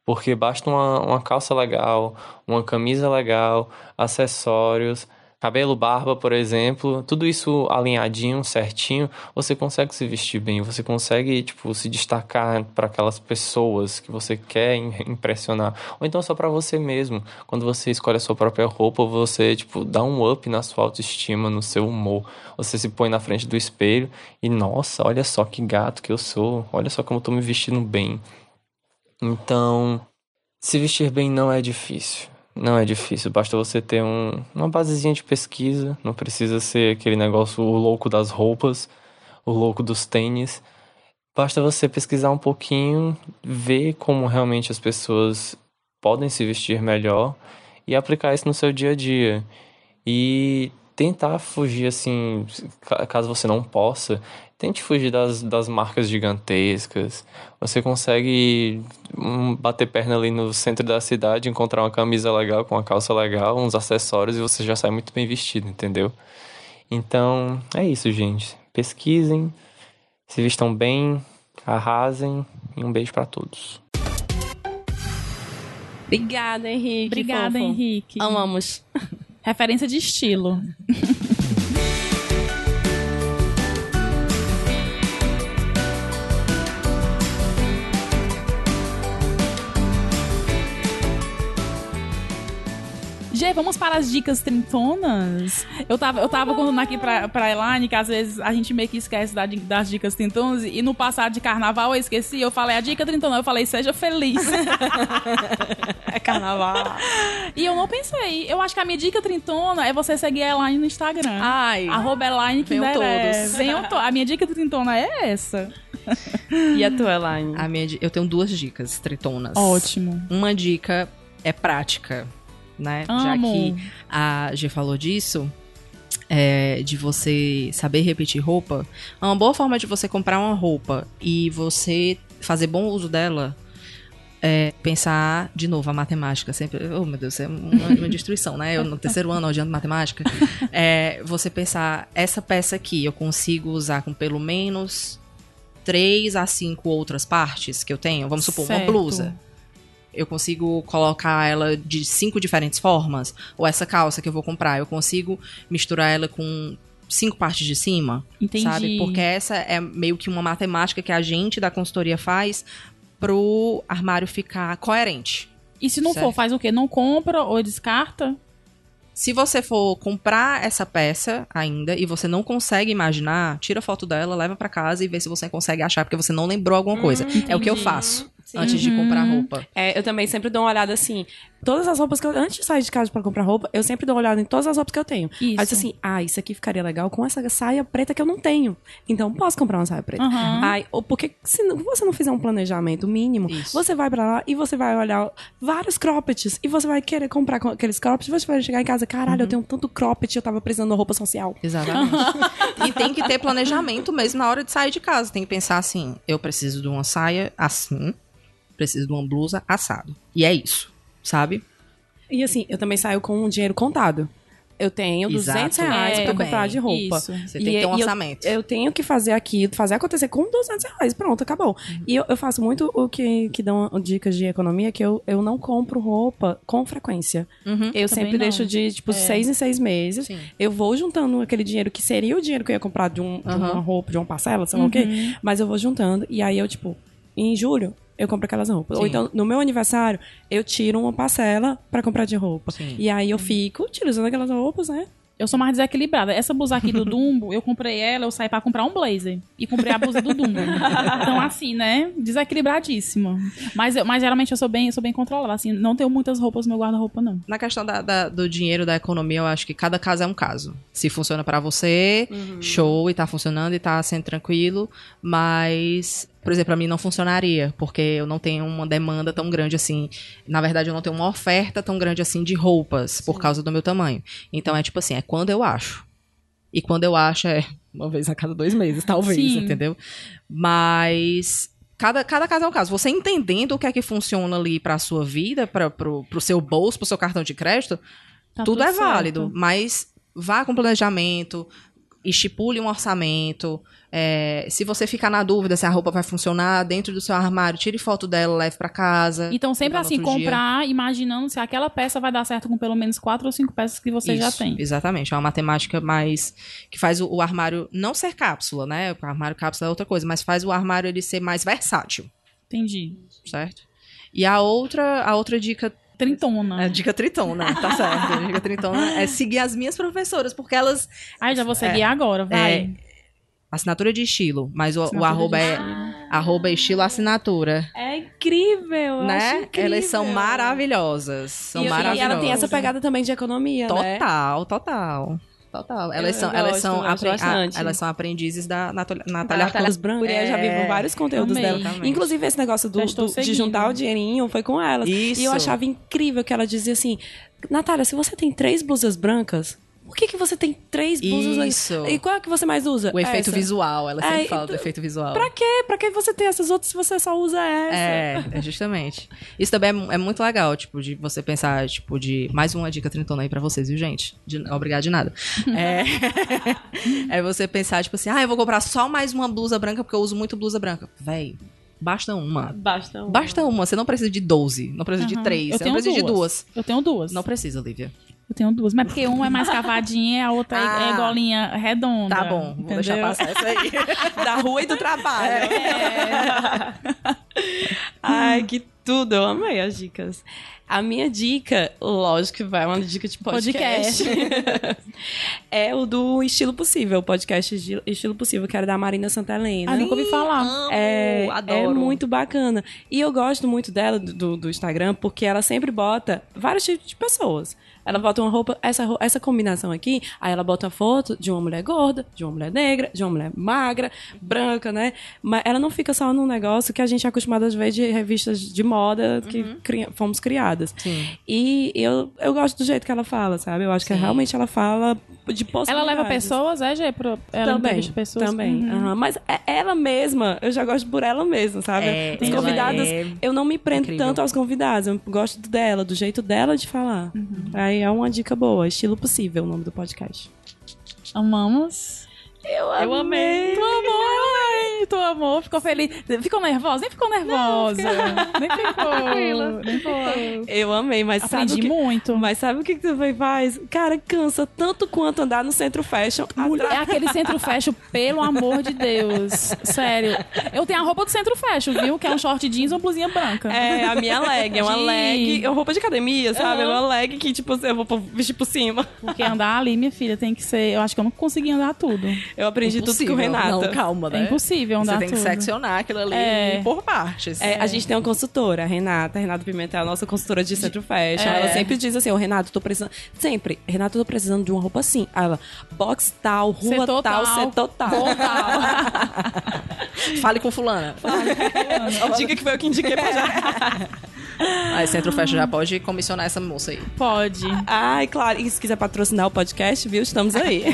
Porque basta uma, uma calça legal, uma camisa legal, acessórios, cabelo, barba, por exemplo, tudo isso alinhadinho, certinho, você consegue se vestir bem, você consegue, tipo, se destacar para aquelas pessoas que você quer im- impressionar, ou então só para você mesmo. Quando você escolhe a sua própria roupa, você, tipo, dá um up na sua autoestima, no seu humor. Você se põe na frente do espelho e, nossa, olha só que gato que eu sou, olha só como eu tô me vestindo bem. Então, se vestir bem não é difícil. Não é difícil, basta você ter um, uma basezinha de pesquisa, não precisa ser aquele negócio o louco das roupas, o louco dos tênis. Basta você pesquisar um pouquinho, ver como realmente as pessoas podem se vestir melhor e aplicar isso no seu dia a dia. E tentar fugir assim, ca- caso você não possa, tente fugir das, das marcas gigantescas. Você consegue hum, bater perna ali no centro da cidade, encontrar uma camisa legal com uma calça legal, uns acessórios e você já sai muito bem vestido, entendeu? Então, é isso, gente. Pesquisem, se vistam bem, arrasem e um beijo pra todos.
Obrigada, Henrique.
Obrigada,
fofo.
Henrique.
Amamos.
Referência de estilo. Gê, vamos para as dicas trintonas? Eu tava, eu tava contando aqui pra, pra Elaine que às vezes a gente meio que esquece da das dicas trintonas e no passado de carnaval eu esqueci, eu falei a dica trintona, eu falei seja feliz.
É carnaval.
E eu não pensei. Eu acho que a minha dica trintona é você seguir a Elaine no Instagram.
Ai.
Arroba Elaine
Venham
Kinderé.
todos.
Venham to- A minha dica trintona é essa.
E a tua, Elaine?
A minha, eu tenho duas dicas tritonas.
Ótimo.
Uma dica é prática, né? Já
Amo.
que a G falou disso, é, de você saber repetir roupa, uma boa forma de você comprar uma roupa e você fazer bom uso dela é pensar de novo a matemática. Sempre, oh meu Deus, é uma, uma destruição, né? Eu no terceiro ano odiando matemática. É, você pensar, essa peça aqui eu consigo usar com pelo menos três a cinco outras partes que eu tenho. Vamos supor, uma
Certo.
blusa eu consigo colocar ela de cinco diferentes formas? Ou essa calça que eu vou comprar, eu consigo misturar ela com cinco partes de cima?
Entendi.
Sabe? Porque essa é meio que uma matemática que a gente da consultoria faz pro armário ficar coerente.
E se não
Certo.
for, faz o quê? Não compra ou descarta?
Se você for comprar essa peça ainda e você não consegue imaginar, tira foto dela, leva pra casa e vê se você consegue achar, porque você não lembrou alguma coisa. É o que eu
entendi.
Faço. antes de comprar roupa.
É, eu também sempre dou uma olhada assim. Todas as roupas que eu. Antes de sair de casa pra comprar roupa, eu sempre dou uma olhada em todas as roupas que eu tenho.
Isso.
Aí assim, ah, isso aqui ficaria legal com essa saia preta que eu não tenho. Então posso comprar uma saia preta.
Aham.
Ai, ou porque se você não fizer um planejamento mínimo,
Isso.
você vai pra lá e você vai olhar vários croppeds e você vai querer comprar com aqueles croppeds, você vai chegar em casa, caralho, eu tenho tanto cropped, eu tava precisando de roupa social.
Exatamente. e tem que ter planejamento mesmo na hora de sair de casa. Tem que pensar assim: eu preciso de uma saia assim, preciso de uma blusa assado. E é isso, sabe?
E assim, eu também saio com um dinheiro contado. Eu tenho 200
Exato.
reais
É,
pra comprar de roupa.
isso.
Você
E-
tem que ter um
e eu-
orçamento.
Eu, tenho que fazer aquilo, fazer acontecer com 200 reais. Pronto, acabou.
Uhum.
E eu, eu faço muito o que, que dão dicas de economia, que eu, eu não compro roupa com frequência.
Uhum.
Eu
Também
sempre
não.
deixo de, tipo, seis em seis meses.
Sim.
Eu vou juntando aquele dinheiro que seria o dinheiro que eu ia comprar de, um, de uma roupa, de uma parcela, sei lá o quê. Mas eu vou juntando. E aí eu, tipo, em julho, eu compro aquelas roupas. Ou
Sim.
então, no meu aniversário, eu tiro uma parcela pra comprar de roupa.
Sim.
E aí eu fico utilizando aquelas roupas, né?
Eu sou mais desequilibrada. Essa blusa aqui do Dumbo, eu comprei ela, eu saí pra comprar um blazer. E comprei a blusa do Dumbo. Então, assim, né? Desequilibradíssima. Mas, eu- mas geralmente eu sou bem, eu sou bem controlada. Assim, não tenho muitas roupas no meu guarda-roupa, não.
Na questão da- da- do dinheiro, da economia, eu acho que cada caso é um caso. Se funciona pra você, show, e tá funcionando e tá sendo tranquilo. Mas, por exemplo, pra mim não funcionaria, porque eu não tenho uma demanda tão grande assim. Na verdade, eu não tenho uma oferta tão grande assim de roupas, por causa do meu tamanho. Então é tipo assim, é quando eu acho. E quando eu acho é uma vez a cada dois meses, talvez,
Sim.
entendeu? Mas cada, cada caso é um caso. Você entendendo o que é que funciona ali pra sua vida, para pro, pro seu bolso, pro seu cartão de crédito,
Tá
tudo,
tudo
é
certo.
válido. Mas vá com planejamento, estipule um orçamento. É, se você ficar na dúvida se a roupa vai funcionar dentro do seu armário, tire foto dela, leve pra casa.
Então, sempre assim,
outro dia.
comprar, imaginando se aquela peça vai dar certo com pelo menos quatro ou cinco peças que você já
Isso,
tem.
Exatamente. É uma matemática mais. que faz o, o armário não ser cápsula, né? O armário cápsula é outra coisa, mas faz o armário ele ser mais versátil,
Entendi.
certo? E a outra, a outra dica
Trintona.
É, dica tritona, tá certo. A dica tritona é seguir as minhas professoras, porque elas.
Aí já vou seguir agora, vai.
Assinatura de estilo, mas o, o arroba é, arroba é estilo assinatura.
É incrível,
né?
acho incrível.
Elas são maravilhosas. São
E,
maravilhosas.
e ela tem essa pegada também de economia, né?
Total, total. Total. Elas
Eu
são, elas
gosto,
são,
eu gosto
apre-
bastante.
a- elas são aprendizes da Natália, Natália Arcos.
Branco. Eu já vi
É.
vários conteúdos
Amei.
dela.
Exatamente.
Inclusive esse negócio do, do- de juntar o dinheirinho foi com elas.
Isso.
E eu achava incrível que ela dizia assim: Natália, se você tem três blusas brancas, por que, que você tem três blusas
Isso.
E qual é que você mais usa?
O efeito
Essa.
visual, ela sempre
É,
fala do
então,
efeito visual.
Pra quê? Pra que você tem essas outras se você só usa essa?
É, é justamente. Isso também é, é muito legal, tipo, de você pensar, tipo, de. Mais uma dica trintona aí pra vocês, viu, gente? De, obrigado de nada. É, é você pensar, tipo assim, ah, eu vou comprar só mais uma blusa branca porque eu uso muito blusa branca. Véi, basta uma.
Basta um.
Basta uma, você não precisa de 12, não precisa de
Aham.
3,
Eu
você não
tenho
precisa de duas.
Eu tenho duas.
Não precisa, Lívia.
Eu tenho duas. Mas porque uma é mais cavadinha e a outra é- é
Ah.
golinha redonda.
Tá bom, vou
entendeu?
deixar passar essa aí.
da rua e do trabalho.
É.
Ai, que tudo. Eu amei as dicas. A minha dica, lógico que vai uma dica de podcast. é o do Estilo Possível, o podcast Esti- Estilo Possível, que era da Marina Santa Helena.
Ah, nunca ouvi falar.
É,
adoro.
é muito bacana. E eu gosto muito dela, do, do Instagram, porque ela sempre bota vários tipos de pessoas. Ela bota uma roupa, essa, essa combinação aqui, aí ela bota a foto de uma mulher gorda, de uma mulher negra, de uma mulher magra, branca, né? Mas ela não fica só num negócio que a gente é acostumado a ver de revistas de moda que cri- fomos criadas.
Sim.
E eu, eu gosto do jeito que ela fala, sabe? Eu acho que
Sim.
realmente ela fala de
Ela
possibilidades.
leva pessoas, é, Gê? Pro... Ela
Também,
entrevista pessoas?
também.
Uhum.
aham. Mas é- ela mesma, eu já gosto por ela mesma, sabe?
É,
Os
ela
convidados,
é
eu não me prendo
incrível.
tanto aos convidados, eu gosto dela, do jeito dela de falar.
Uhum.
Aí é uma dica boa, estilo possível o nome do podcast.
Amamos.
Eu, amei.
Tu amou, tu amou, ficou feliz. Ficou nervosa? Nem ficou nervosa. Nem ficou. Nem ficou.
Eu amei, mas
Aprendi
sabe que...
muito.
Mas sabe o que, que tu faz? Cara, cansa tanto quanto andar no centro fashion.
É aquele centro fashion, pelo amor de Deus. Sério. Eu tenho a roupa do centro fashion, viu? Que é um short jeans e uma blusinha branca.
É a minha leg, é uma
Gente.
leg, é uma roupa de academia, sabe? É
Aham.
uma leg que, tipo, eu vou vestir por cima.
Porque andar ali, minha filha, tem que ser. Eu acho que eu não consegui andar tudo.
Eu aprendi tudo com o
Impossível.
Renato.
Não, calma,
É
né?
Impossível dá
Você tem que
tudo.
seccionar aquilo ali
É.
por partes.
É, a gente tem uma consultora, a Renata. A Renata Pimentel é a nossa consultora de centro fashion.
É.
Ela sempre diz assim, ô Renato, tô precisando... Sempre, Renato, tô precisando de uma roupa assim. Aí ela, box tal, rua
Setor
tal,
tal,
setor tal.
Fale com fulana.
Diga que foi eu que indiquei pra já.
Aí Centro Fashion já pode comissionar essa moça aí.
Pode.
Ai, claro. E se quiser patrocinar o podcast, viu? Estamos aí.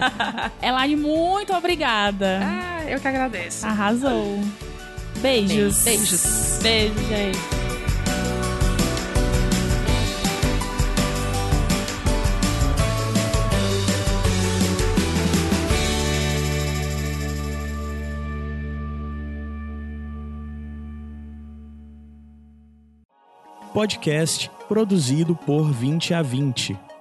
Elaine, muito obrigada.
Ah, eu que agradeço.
Arrasou. Beijos.
Beijos.
Beijo, gente.
Podcast produzido por 20 a 20.